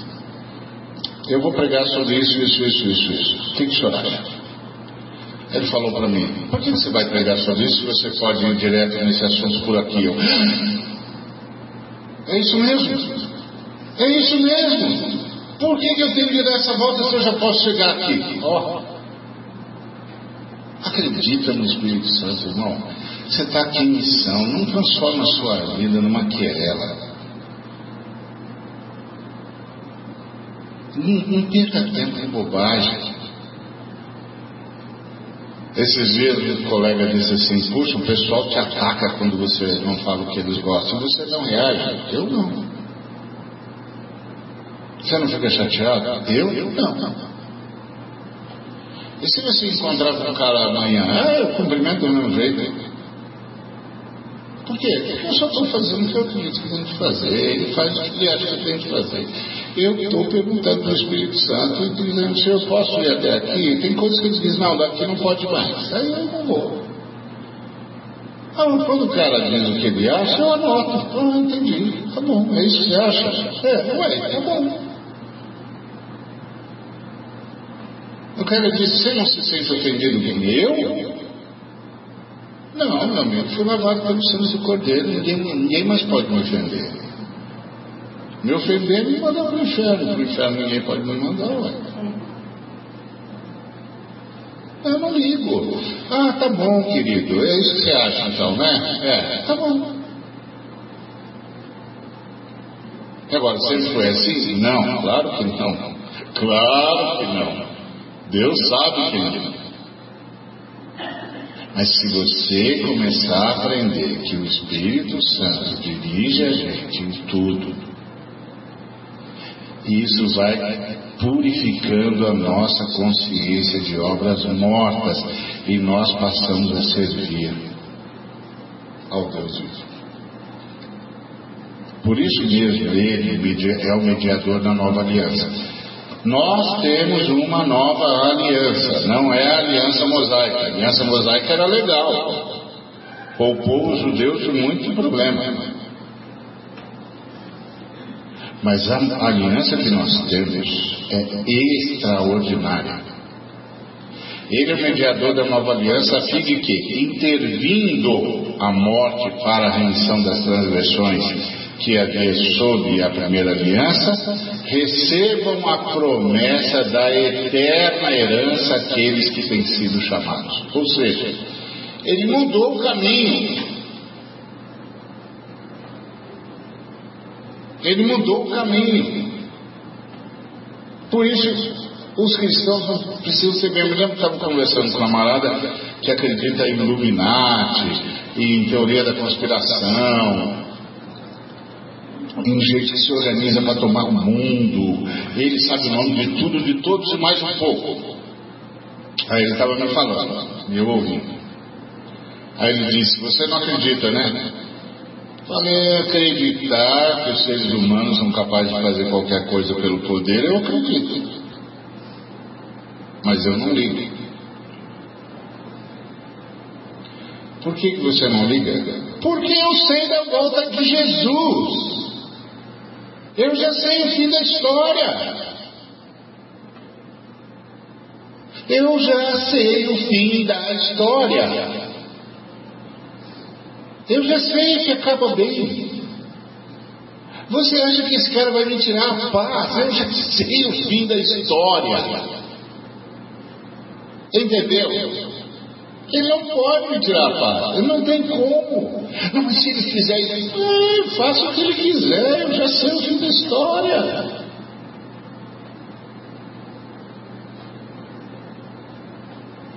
eu vou pregar sobre isso, isso, isso, isso, isso. O que, que o senhor acha? Ele falou para mim, por que você vai pregar sobre isso se você pode ir direto nesse assunto por aqui? Eu, é isso mesmo, é isso mesmo. Por que, eu tenho que dar essa volta se eu já posso chegar aqui? Oh. Acredita no Espírito Santo, irmão. Você está aqui em missão. Não transforma a sua vida numa querela. Não, não perca tempo em bobagem. Esses dias um colega disse assim, puxa, o pessoal te ataca quando você não fala o que eles gostam. Você não reage. Eu não. Você não fica chateado? Eu? Eu não. E se você encontrar com um cara amanhã? Ah, eu cumprimento do mesmo jeito. Por quê? Porque eu só estou fazendo o que eu acredito que tem que fazer. Ele faz o que ele acha que tem que fazer. Eu estou perguntando para o Espírito Santo e dizendo, Senhor, posso ir até aqui? Tem coisas que ele diz, não, daqui não pode mais. Aí eu não vou. Ah, quando o cara diz o que ele acha, eu anoto. Ah, entendi. Tá bom, é isso que você acha? É, ué, tá bom. O cara disse, você não se sente ofendido com eu? Não, meu amigo, fui lavado pelo sangue do cordeiro, ninguém, ninguém mais pode me ofender. Me ofender, me mandar para o inferno. Para o inferno ninguém pode me mandar, ué. Eu não ligo. Ah, tá bom, querido. É isso que você acha, então, né? É, tá bom. Agora, sempre foi assim? Não, claro que não. Claro que não. Deus sabe que não. Mas se você começar a aprender que o Espírito Santo dirige a gente em tudo, isso vai purificando a nossa consciência de obras mortas e nós passamos a servir ao Deus vivo. Por isso mesmo ele é o mediador da nova aliança. Nós temos uma nova aliança, não é a aliança mosaica. A aliança mosaica era legal, poupou os judeus de muito problema. Mas a aliança que nós temos é extraordinária. Ele é o mediador da nova aliança, a fim de que, intervindo a morte para a remissão das transgressões que havia sob a primeira aliança, recebam a promessa da eterna herança aqueles que têm sido chamados. Ou seja, ele mudou o caminho. Ele mudou o caminho. Por isso, os cristãos precisam ser bem. Eu lembro que estava conversando com uma camarada que acredita em Illuminati, em teoria da conspiração, um jeito que se organiza para tomar o mundo. Ele sabe o nome de tudo, de todos e mais um pouco. Aí ele estava me falando, e eu ouvi. Aí ele disse: Você não acredita, né? Falei: Acreditar que os seres humanos são capazes de fazer qualquer coisa pelo poder, eu acredito. Mas eu não ligo. Por que, que você não liga? Porque eu sei da volta de Jesus. Eu já sei o fim da história. Eu já sei o fim da história. Eu já sei que acaba bem. Você acha que esse cara vai me tirar a paz? Eu já sei o fim da história. Entendeu? Ele não pode tirar a paz. Ele não tem como. Não, mas se ele fizer isso, ah, faça o que ele quiser. Eu já sei o fim da história.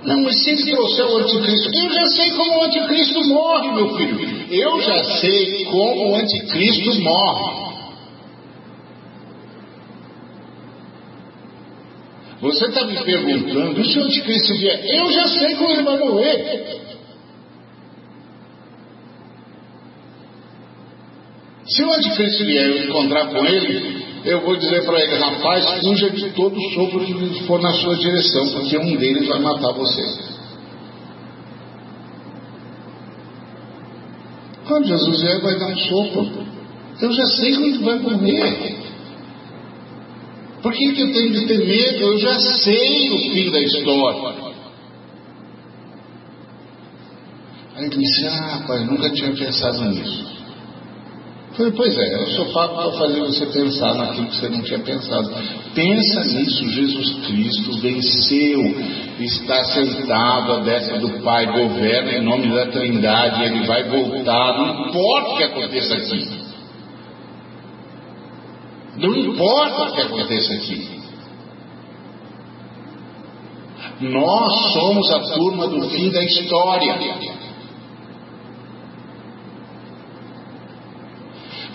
Não, mas se ele trouxer o anticristo, eu já sei como o anticristo morre, meu filho. Eu já sei como o anticristo morre. Você está me perguntando, se o anticristo vier? Eu já sei como ele vai morrer. Se o anticristo vier eu encontrar com ele, eu vou dizer para ele, rapaz, fuja de todo sopro que for na sua direção, porque um deles vai matar você. Quando Jesus vier, vai dar um sopro. Eu já sei como vai morrer. Por que, que eu tenho de ter medo? Eu já sei o fim da história. Aí ele disse, ah, pai, nunca tinha pensado nisso. Eu falei, pois é, eu sou pago para fazer você pensar naquilo que você não tinha pensado. Pensa nisso, Jesus Cristo venceu, está sentado à destra do Pai, governa em nome da Trindade, ele vai voltar, não importa o que aconteça aqui. Não importa o que aconteça aqui. Nós somos a turma do fim da história.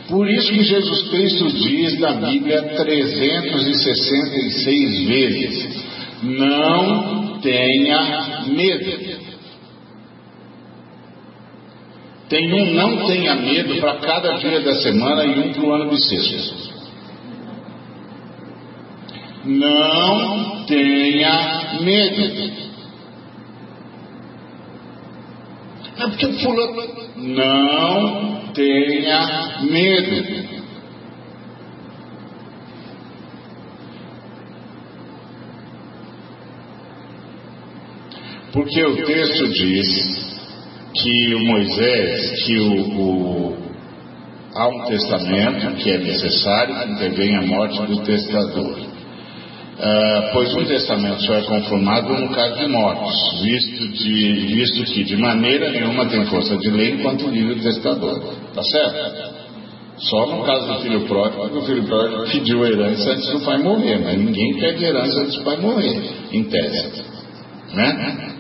Por isso que Jesus Cristo diz na Bíblia 366 vezes: não tenha medo. Tem um não tenha medo para cada dia da semana e um para o ano bissexto. Não tenha medo. É porque fulano. Não tenha medo. Porque o texto diz que o Moisés, que o, o, há um testamento que é necessário que intervenha a morte do testador. Uh, pois um testamento só é conformado no caso de mortes, visto, de, visto que de maneira nenhuma tem força de lei enquanto o testador. Tá certo? Só no caso do filho pródigo, porque o filho pródigo pediu herança antes do pai morrer, mas ninguém pede herança antes do pai morrer, em tese. Né?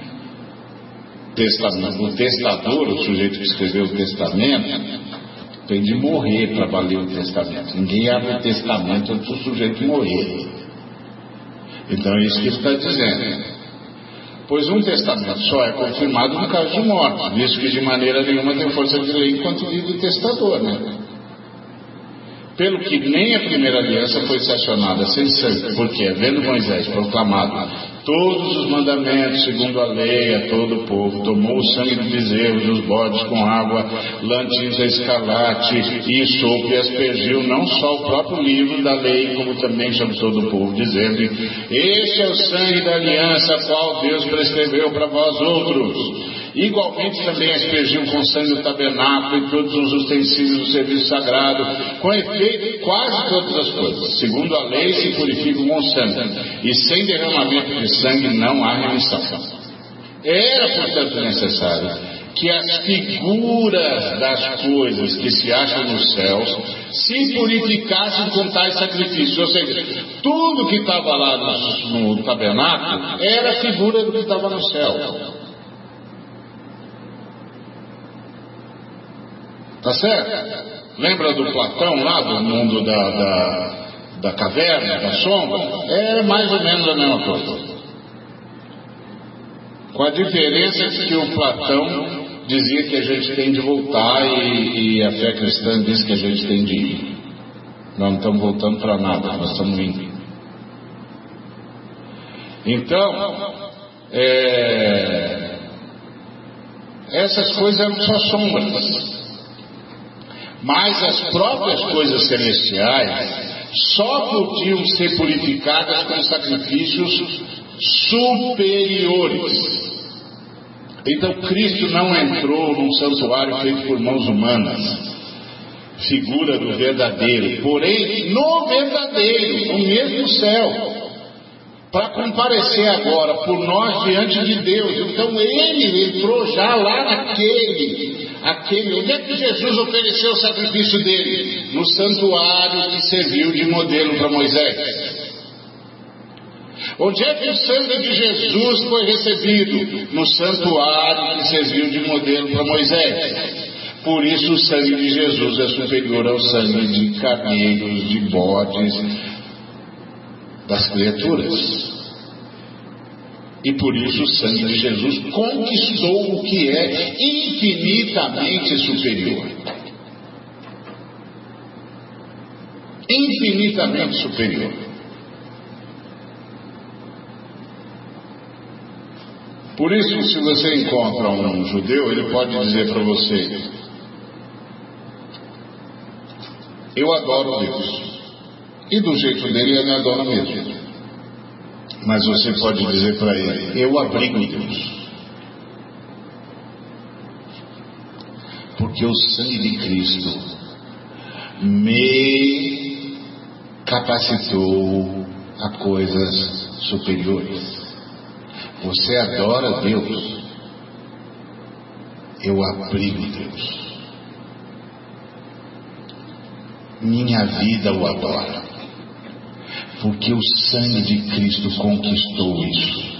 testamento, o testador, o sujeito que escreveu o testamento, tem de morrer para valer o testamento. Ninguém abre o testamento antes do sujeito morrer. Então é isso que ele está dizendo. Pois um testamento só é confirmado no caso de morte, visto que de maneira nenhuma tem força de lei enquanto vive o testador, né? Pelo que nem a primeira aliança foi sancionada sem sangue, porque, havendo Moisés proclamado todos os mandamentos segundo a lei a todo o povo, tomou o sangue de bezerros, dos bodes com água, lantinza escarlate e sopro e aspergiu não só o próprio livro da lei, como também sobre todo o povo, dizendo: Este é o sangue da aliança, qual Deus prescreveu para vós outros. Igualmente também aspergiu com sangue o tabernáculo e todos os utensílios do serviço sagrado, com efeito quase todas as coisas. Segundo a lei se purificam com sangue, e sem derramamento de sangue não há remissão. Era, portanto, necessário que as figuras das coisas que se acham nos céus se purificassem com tais sacrifícios. Ou seja, tudo que estava lá no, no tabernáculo era figura do que estava no céu. Tá certo? Lembra do Platão lá, do mundo da, da, da caverna, da sombra? É mais ou menos a mesma coisa. Com a diferença que o Platão dizia que a gente tem de voltar e, e a fé cristã diz que a gente tem de ir. Nós não estamos voltando para nada, nós estamos indo. Então, é, essas coisas eram só sombras. Mas as próprias coisas celestiais só podiam ser purificadas com sacrifícios superiores. Então Cristo não entrou num santuário feito por mãos humanas, figura do verdadeiro, porém no verdadeiro, no mesmo céu, para comparecer agora por nós diante de Deus. Então ele entrou já lá naquele aquele, onde é que Jesus ofereceu o sacrifício dele? No santuário que serviu de modelo para Moisés. Onde é que o sangue de Jesus foi recebido? No santuário que serviu de modelo para Moisés. Por isso o sangue de Jesus é superior ao sangue de carneiros, de bodes, das criaturas. E por isso o sangue de Jesus conquistou o que é infinitamente superior. Infinitamente superior. Por isso, se você encontra um judeu, ele pode dizer para você: Eu adoro Deus. E do jeito dele, ele adora mesmo. Mas você pode dizer para ele: Eu abrigo Deus. Porque o sangue de Cristo me capacitou a coisas superiores. Você adora Deus. Eu abrigo Deus. Minha vida o adora porque o sangue de Cristo conquistou isso.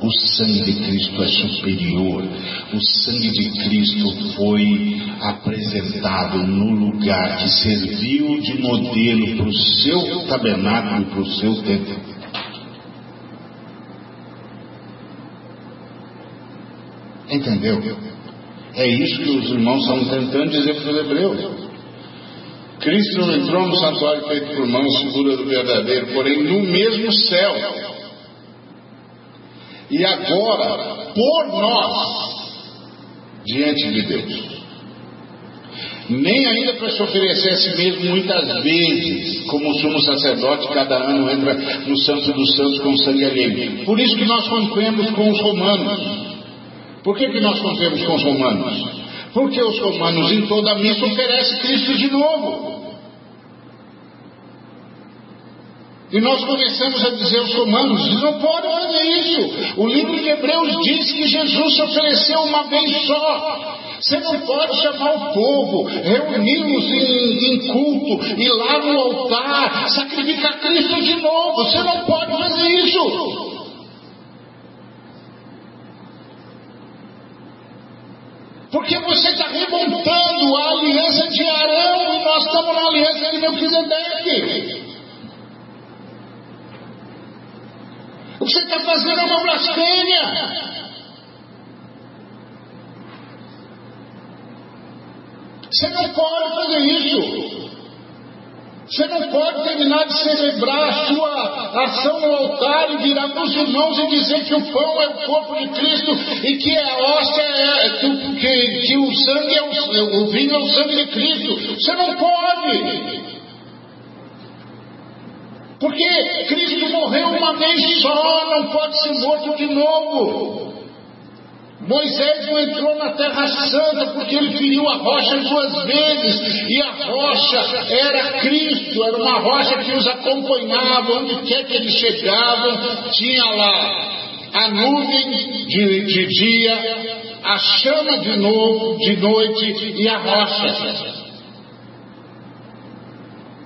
O sangue de Cristo é superior. O sangue de Cristo foi apresentado no lugar que serviu de modelo para o seu tabernáculo para o seu templo. Entendeu? É isso que os irmãos estão tentando dizer para os hebreus. Cristo não entrou no santuário feito por mãos, segura do verdadeiro, porém no mesmo céu. E agora, por nós, diante de Deus. Nem ainda para se oferecer a si mesmo muitas vezes, como o sumo sacerdote cada ano entra no Santo dos Santos com sangue alheio. Por isso que nós contemos com os romanos. Por que, que nós contemos com os romanos? Porque os romanos em toda a missa oferecem Cristo de novo. E nós começamos a dizer aos romanos: não pode fazer isso. O livro de Hebreus diz que Jesus se ofereceu uma vez só. Você não pode chamar o povo, reuni-los em, em, culto, ir lá no altar, sacrificar Cristo de novo. Você não pode fazer isso. Porque você está remontando a aliança de Arão e nós estamos na aliança de Melquisedeque. O que você está fazendo é uma blasfêmia. Você não pode fazer isso. Você não pode terminar de celebrar a sua ação no altar e virar para os irmãos e dizer que o pão é o corpo de Cristo e que a hóstia é que, que, que o sangue é o, o vinho é o sangue de Cristo. Você não pode. Porque Cristo morreu uma vez só, não pode ser morto de novo. Moisés não entrou na Terra Santa porque ele feriu a rocha duas vezes, e a rocha era Cristo, era uma rocha que os acompanhava, onde quer que eles chegavam, tinha lá a nuvem de, de dia, a chama de, novo, de noite e a rocha.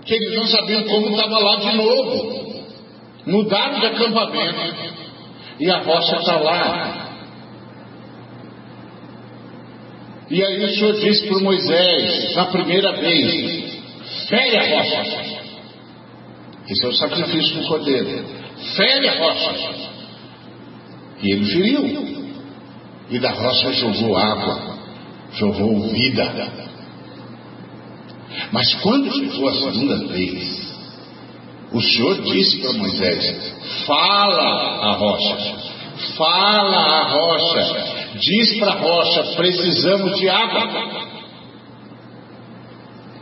Que eles não sabiam como estava lá de novo. Mudaram de acampamento. E a rocha está lá. E aí o Senhor disse para Moisés, na primeira vez, fere a rocha. Esse é o sacrifício do cordeiro. Fere a rocha. E ele feriu. E da rocha jogou água, jogou vida. Mas quando chegou a segunda vez, o Senhor disse para Moisés: Fala a rocha, fala a rocha, diz para a rocha: precisamos de água.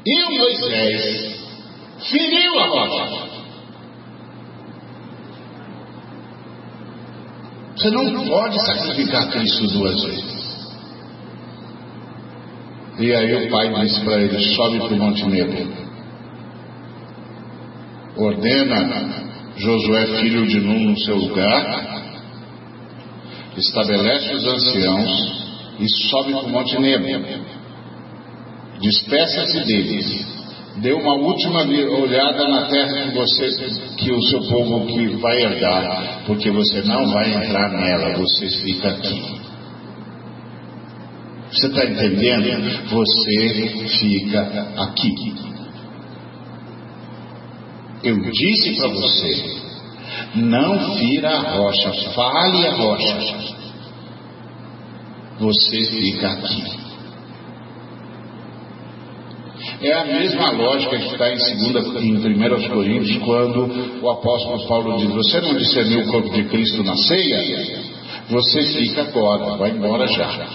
E o Moisés feriu a rocha. Você não pode sacrificar Cristo duas vezes. E aí o pai disse para ele: sobe para o Monte Nebo. Ordena Josué, filho de Nun, no seu lugar, estabelece os anciãos e sobe para o Monte Nebo. Despeça-se deles. Dê uma última olhada na terra que você, que o seu povo que vai herdar, porque você não vai entrar nela, você fica aqui. Você está entendendo? Você fica aqui. Eu disse para você, não fira a rocha, fale a rocha. Você fica aqui. É a mesma lógica que está em, segunda, em 1 Coríntios, quando o apóstolo Paulo diz: Você não discerniu o corpo de Cristo na ceia? Você fica agora, vai embora já.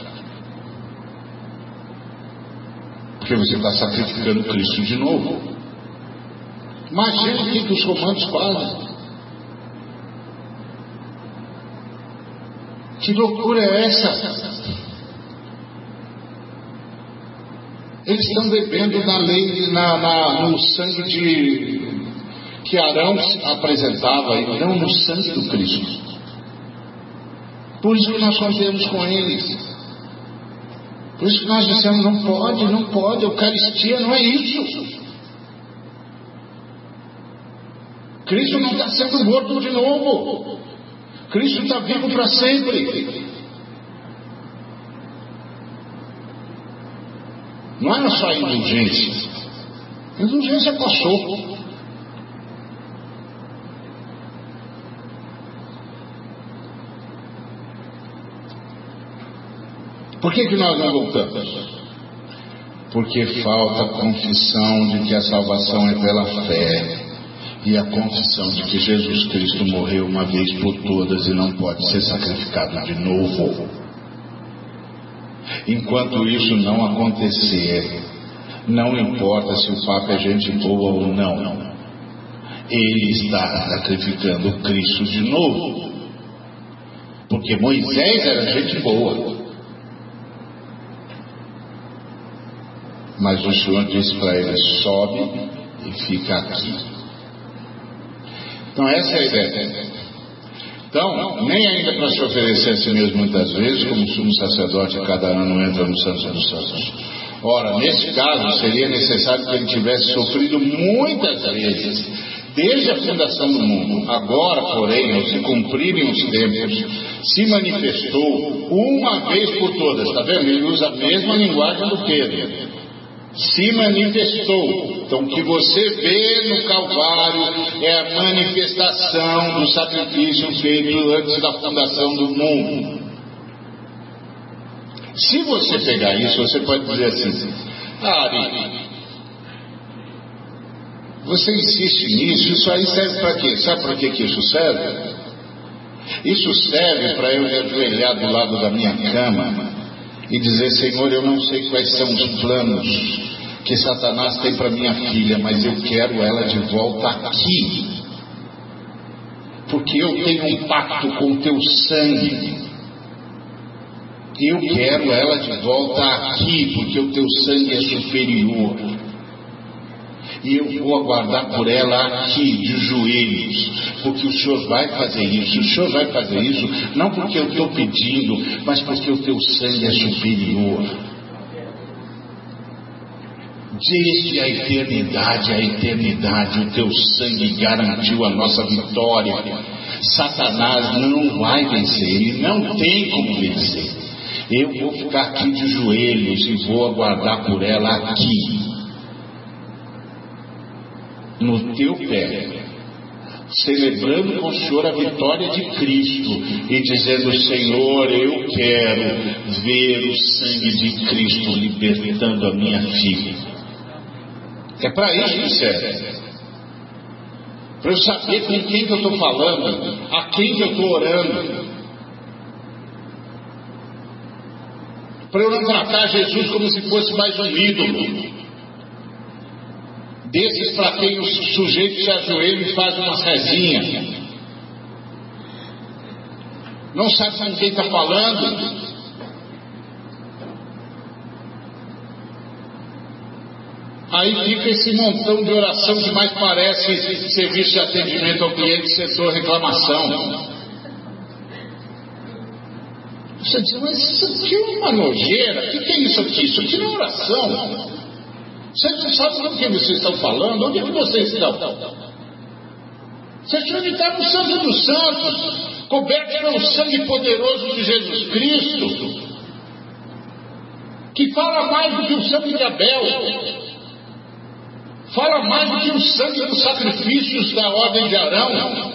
Porque você está sacrificando Cristo de novo. Imagina o que os romanos fazem. Que loucura é essa? Eles estão bebendo na lei, na, na, no sangue de que Arão apresentava e não no sangue do Cristo. Por isso que nós contemos com eles. Por isso que nós dissemos, não pode, não pode, Eucaristia não é isso. Cristo não está sendo morto de novo. Cristo está vivo para sempre. Não era só indulgência. A indulgência passou. Por que, que nós não voltamos? porque falta a confissão de que a salvação é pela fé e a confissão de que Jesus Cristo morreu uma vez por todas e não pode ser sacrificado de novo. Enquanto isso não acontecer, não importa se o Papa é gente boa ou não, ele está sacrificando Cristo de novo. Porque Moisés era gente boa. Mas o Senhor disse para ele: sobe e fica aqui. Então, essa é a ideia. Então, nem ainda para se oferecer a si mesmo muitas vezes, como sumo sacerdote a cada ano entra no Santo dos Santos. Ora, nesse caso, seria necessário que ele tivesse sofrido muitas vezes, desde a fundação do mundo. Agora, porém, ao se cumprirem os tempos, se manifestou uma vez por todas. Está vendo? Ele usa a mesma linguagem do Pedro se manifestou. Então, o que você vê no Calvário é a manifestação do sacrifício feito antes da fundação do mundo. Se você pegar isso, você pode dizer assim: Ah, Ari, você insiste nisso, isso aí serve para quê? Sabe para que, que isso serve? Isso serve para eu me ajoelhar do lado da minha cama e dizer: Senhor, eu não sei quais são os planos que Satanás tem para minha filha, mas eu quero ela de volta aqui. Porque eu tenho um pacto com o teu sangue. Eu quero ela de volta aqui, porque o teu sangue é superior. E eu vou aguardar por ela aqui, de joelhos, porque o Senhor vai fazer isso. O Senhor vai fazer isso, não porque eu estou pedindo, mas porque o teu sangue é superior. Desde a eternidade a eternidade, o teu sangue garantiu a nossa vitória. Satanás não vai vencer, ele não tem como vencer. Eu vou ficar aqui de joelhos e vou aguardar por ela aqui, no teu pé, celebrando com o Senhor a vitória de Cristo e dizendo: Senhor, eu quero ver o sangue de Cristo libertando a minha filha. É para isso que serve. Para eu saber com quem que eu estou falando, a quem que eu estou orando. Para eu não tratar Jesus como se fosse mais um ídolo. Desses quem o sujeito se ajoelha e faz uma rezinha. Não sabe com quem está falando, Aí fica esse montão de oração que mais parece serviço de atendimento ao cliente setor reclamação. Você diz, mas isso aqui é uma nojeira, o que, que é isso aqui? Isso aqui não é oração. Você não sabe com quem vocês estão falando? Onde é que vocês estão? Vocês devem estar no Santo dos Santos, cobertos pelo sangue poderoso de Jesus Cristo, que fala mais do que o sangue de Abel fala mais do que o sangue dos sacrifícios da ordem de Arão.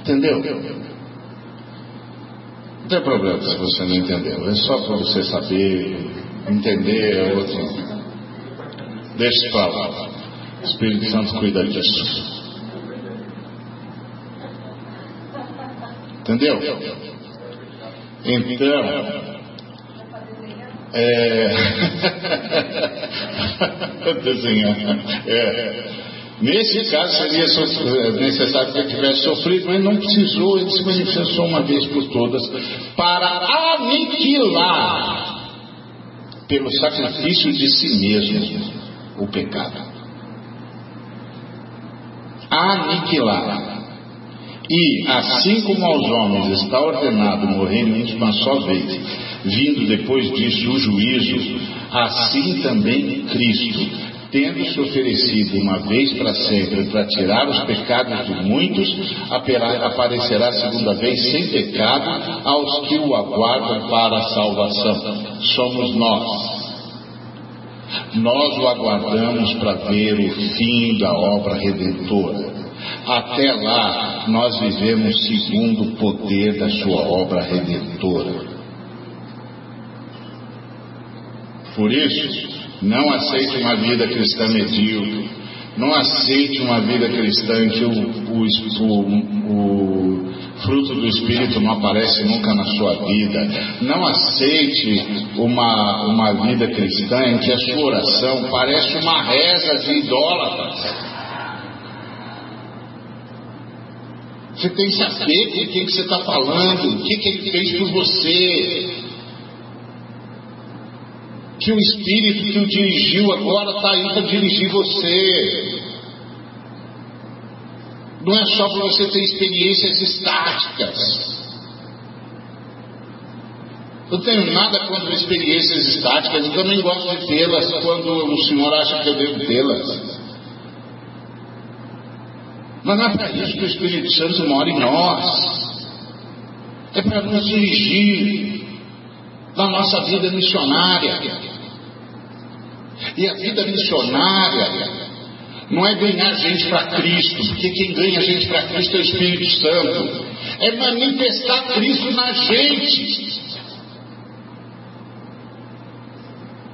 Entendeu? Não tem problema se você não entendeu. É só para você saber, entender é outro. Deixa lá. O Espírito Santo cuida disso. Entendeu? Então, é... (laughs) Desenhar. É. Nesse caso seria é, necessário que ele tivesse sofrido, mas não precisou, ele se manifestou uma vez por todas para aniquilar pelo sacrifício de si mesmo o pecado. Aniquilar. E, assim como aos homens está ordenado morrerem de uma só vez, vindo depois disso o juízo, assim também Cristo, tendo se oferecido uma vez para sempre para tirar os pecados de muitos, aparecerá segunda vez sem pecado aos que o aguardam para a salvação. Somos nós. Nós o aguardamos para ver o fim da obra redentora. Até lá, nós vivemos segundo o poder da sua obra redentora. Por isso, não aceite uma vida cristã medíocre. Não aceite uma vida cristã em que o, o, o, o fruto do Espírito não aparece nunca na sua vida. Não aceite uma, uma vida cristã em que a sua oração parece uma reza de idólatras. Você tem que saber com quem que você está falando, o que, que ele fez por você. Que o Espírito que o dirigiu agora está aí para dirigir você. Não é só para você ter experiências estáticas. Eu tenho nada contra experiências estáticas, eu também gosto de tê-las quando o Senhor acha que eu devo tê-las. Mas não é para isso que o Espírito Santo mora em nós. É para nos dirigir na nossa vida missionária. E a vida missionária não é ganhar gente para Cristo, porque quem ganha gente para Cristo é o Espírito Santo. É manifestar Cristo na gente.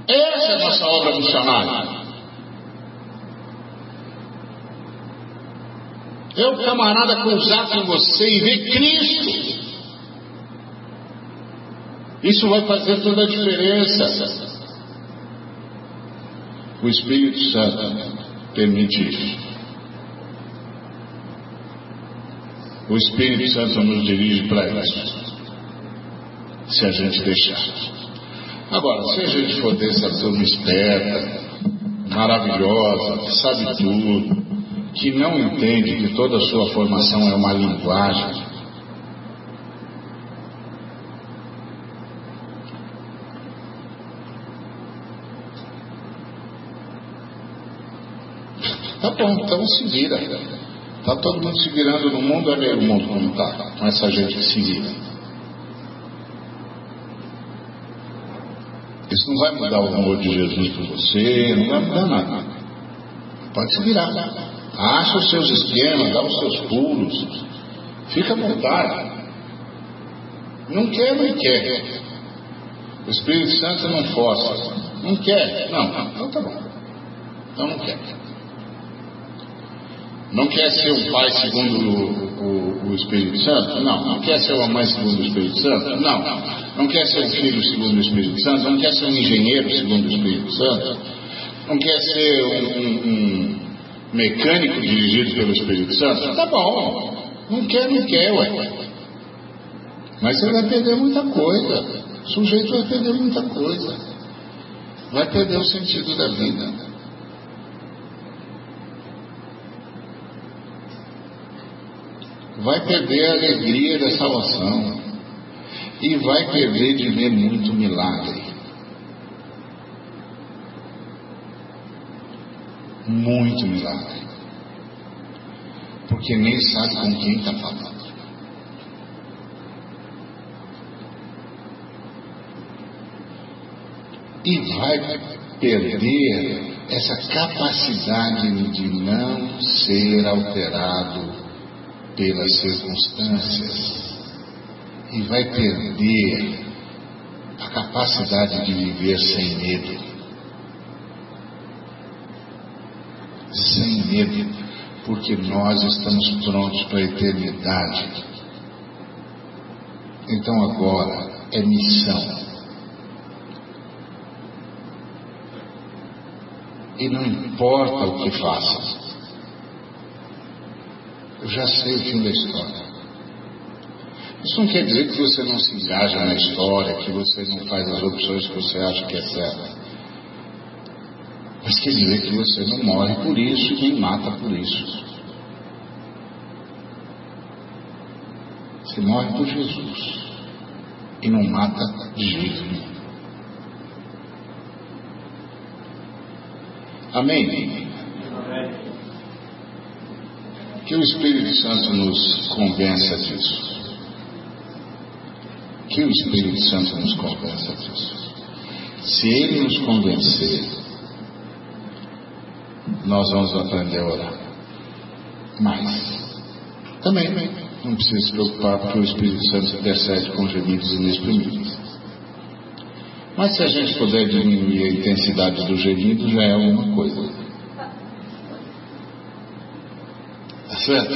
Essa é a nossa obra missionária. É o camarada cruzar com você e ver Cristo. Isso vai fazer toda a diferença. O Espírito Santo permite isso. O Espírito Santo nos dirige para isso. Se a gente deixar. Agora, se a gente for dessa turma esperta, maravilhosa, que sabe tudo, que não entende que toda a sua formação é uma linguagem. Tá bom, então se vira. Tá todo mundo se virando no mundo, é meio mundo como está, com essa gente que se vira. Isso não vai mudar o amor de Jesus por você, não vai mudar nada. Pode se virar. Acha os seus esquemas, dá os seus pulos. Fica à vontade. Não quer, não quer. O Espírito Santo não força. Não quer? Não, então tá bom. Então não quer. Não quer ser um pai segundo o, o, o, Espírito Santo? Não. Não quer ser uma mãe segundo o Espírito Santo? Não. Não quer ser um filho segundo o Espírito Santo? Não quer ser um engenheiro segundo o Espírito Santo? Não quer ser um, um, um mecânico dirigido pelo Espírito Santo? Tá bom. Não quer, não quer, ué. Mas você vai perder muita coisa. O sujeito vai perder muita coisa. Vai perder o sentido da vida. Vai perder a alegria da salvação. E vai perder de ver muito milagre. muito milagre. Porque nem sabe com quem está falando. E vai perder essa capacidade de não ser alterado pelas circunstâncias. E vai perder a capacidade de viver sem medo. sem medo, porque nós estamos prontos para a eternidade. Então agora é missão. E não importa o que faça. Eu já sei o fim da história. Isso não quer dizer que você não se engaja na história, que você não faz as opções que você acha que é certa. Mas quer dizer que você não morre por isso e nem mata por isso. Você morre por Jesus e não mata de jeito nenhum. Amém? Que o Espírito Santo nos convença disso. Que o Espírito Santo nos convença disso. Se ele nos convencer, nós vamos aprender a orar. Mas, também, não precisa se preocupar porque o Espírito Santo intercede com gemidos inexprimíveis. Mas se a gente puder diminuir a intensidade do gemido, já é alguma coisa. Tá certo?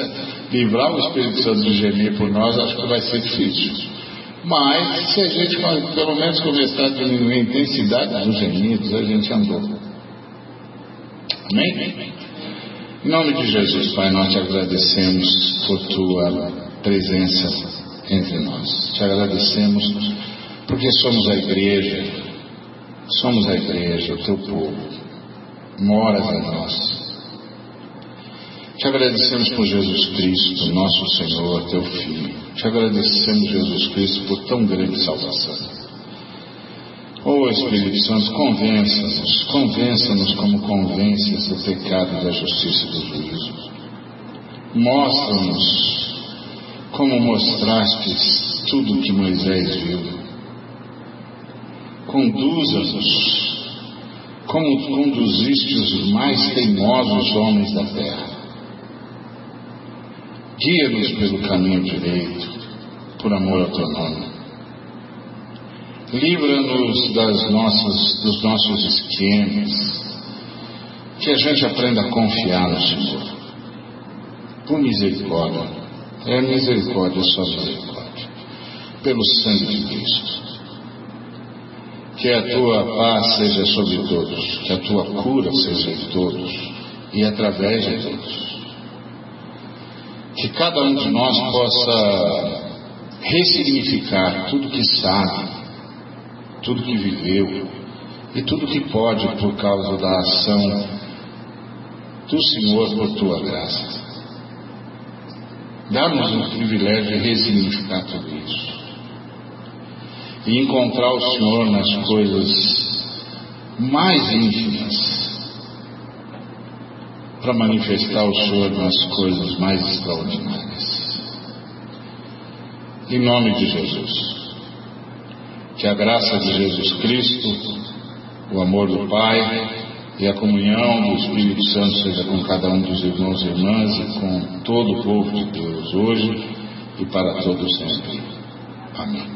Livrar o Espírito Santo de gemer por nós, acho que vai ser difícil. Mas, se a gente pelo menos começar a diminuir a intensidade dos gemidos, a gente andou. Amém? Em nome de Jesus, Pai, nós te agradecemos por tua presença entre nós. Te agradecemos porque somos a igreja, somos a igreja, o teu povo, moras em nós. Te agradecemos por Jesus Cristo, nosso Senhor, teu Filho. Te agradecemos, Jesus Cristo, por tão grande salvação. Oh Espírito Santo, convença-nos, convença-nos como convences o pecado da justiça e do juízo. Mostra-nos como mostrastes tudo que Moisés viu. Conduza-nos como conduziste os mais teimosos homens da terra. Guia-nos pelo caminho direito, por amor ao teu nome. Livra-nos das nossas, dos nossos esquemas, que a gente aprenda a confiar no Senhor. Por misericórdia, é misericórdia, só misericórdia. Pelo sangue de Cristo. Que a tua paz seja sobre todos, que a tua cura seja em todos e através de todos. Que cada um de nós possa ressignificar tudo que sabe, tudo que viveu e tudo que pode por causa da ação do Senhor por tua graça. Dá-nos o privilégio de ressignificar tudo isso. E encontrar o Senhor nas coisas mais íntimas. Para manifestar o Senhor nas coisas mais extraordinárias. Em nome de Jesus. Que a graça de Jesus Cristo, o amor do Pai, e a comunhão do Espírito Santo seja com cada um dos irmãos e irmãs e com todo o povo de Deus hoje e para todos sempre. Amém.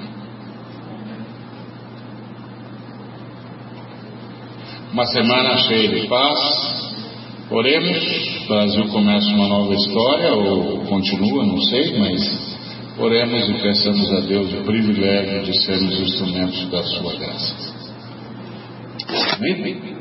Uma semana cheia de paz. Oremos. O Brasil começa uma nova história ou continua, não sei, mas oremos e peçamos a Deus o privilégio de sermos instrumentos da sua graça. Amém?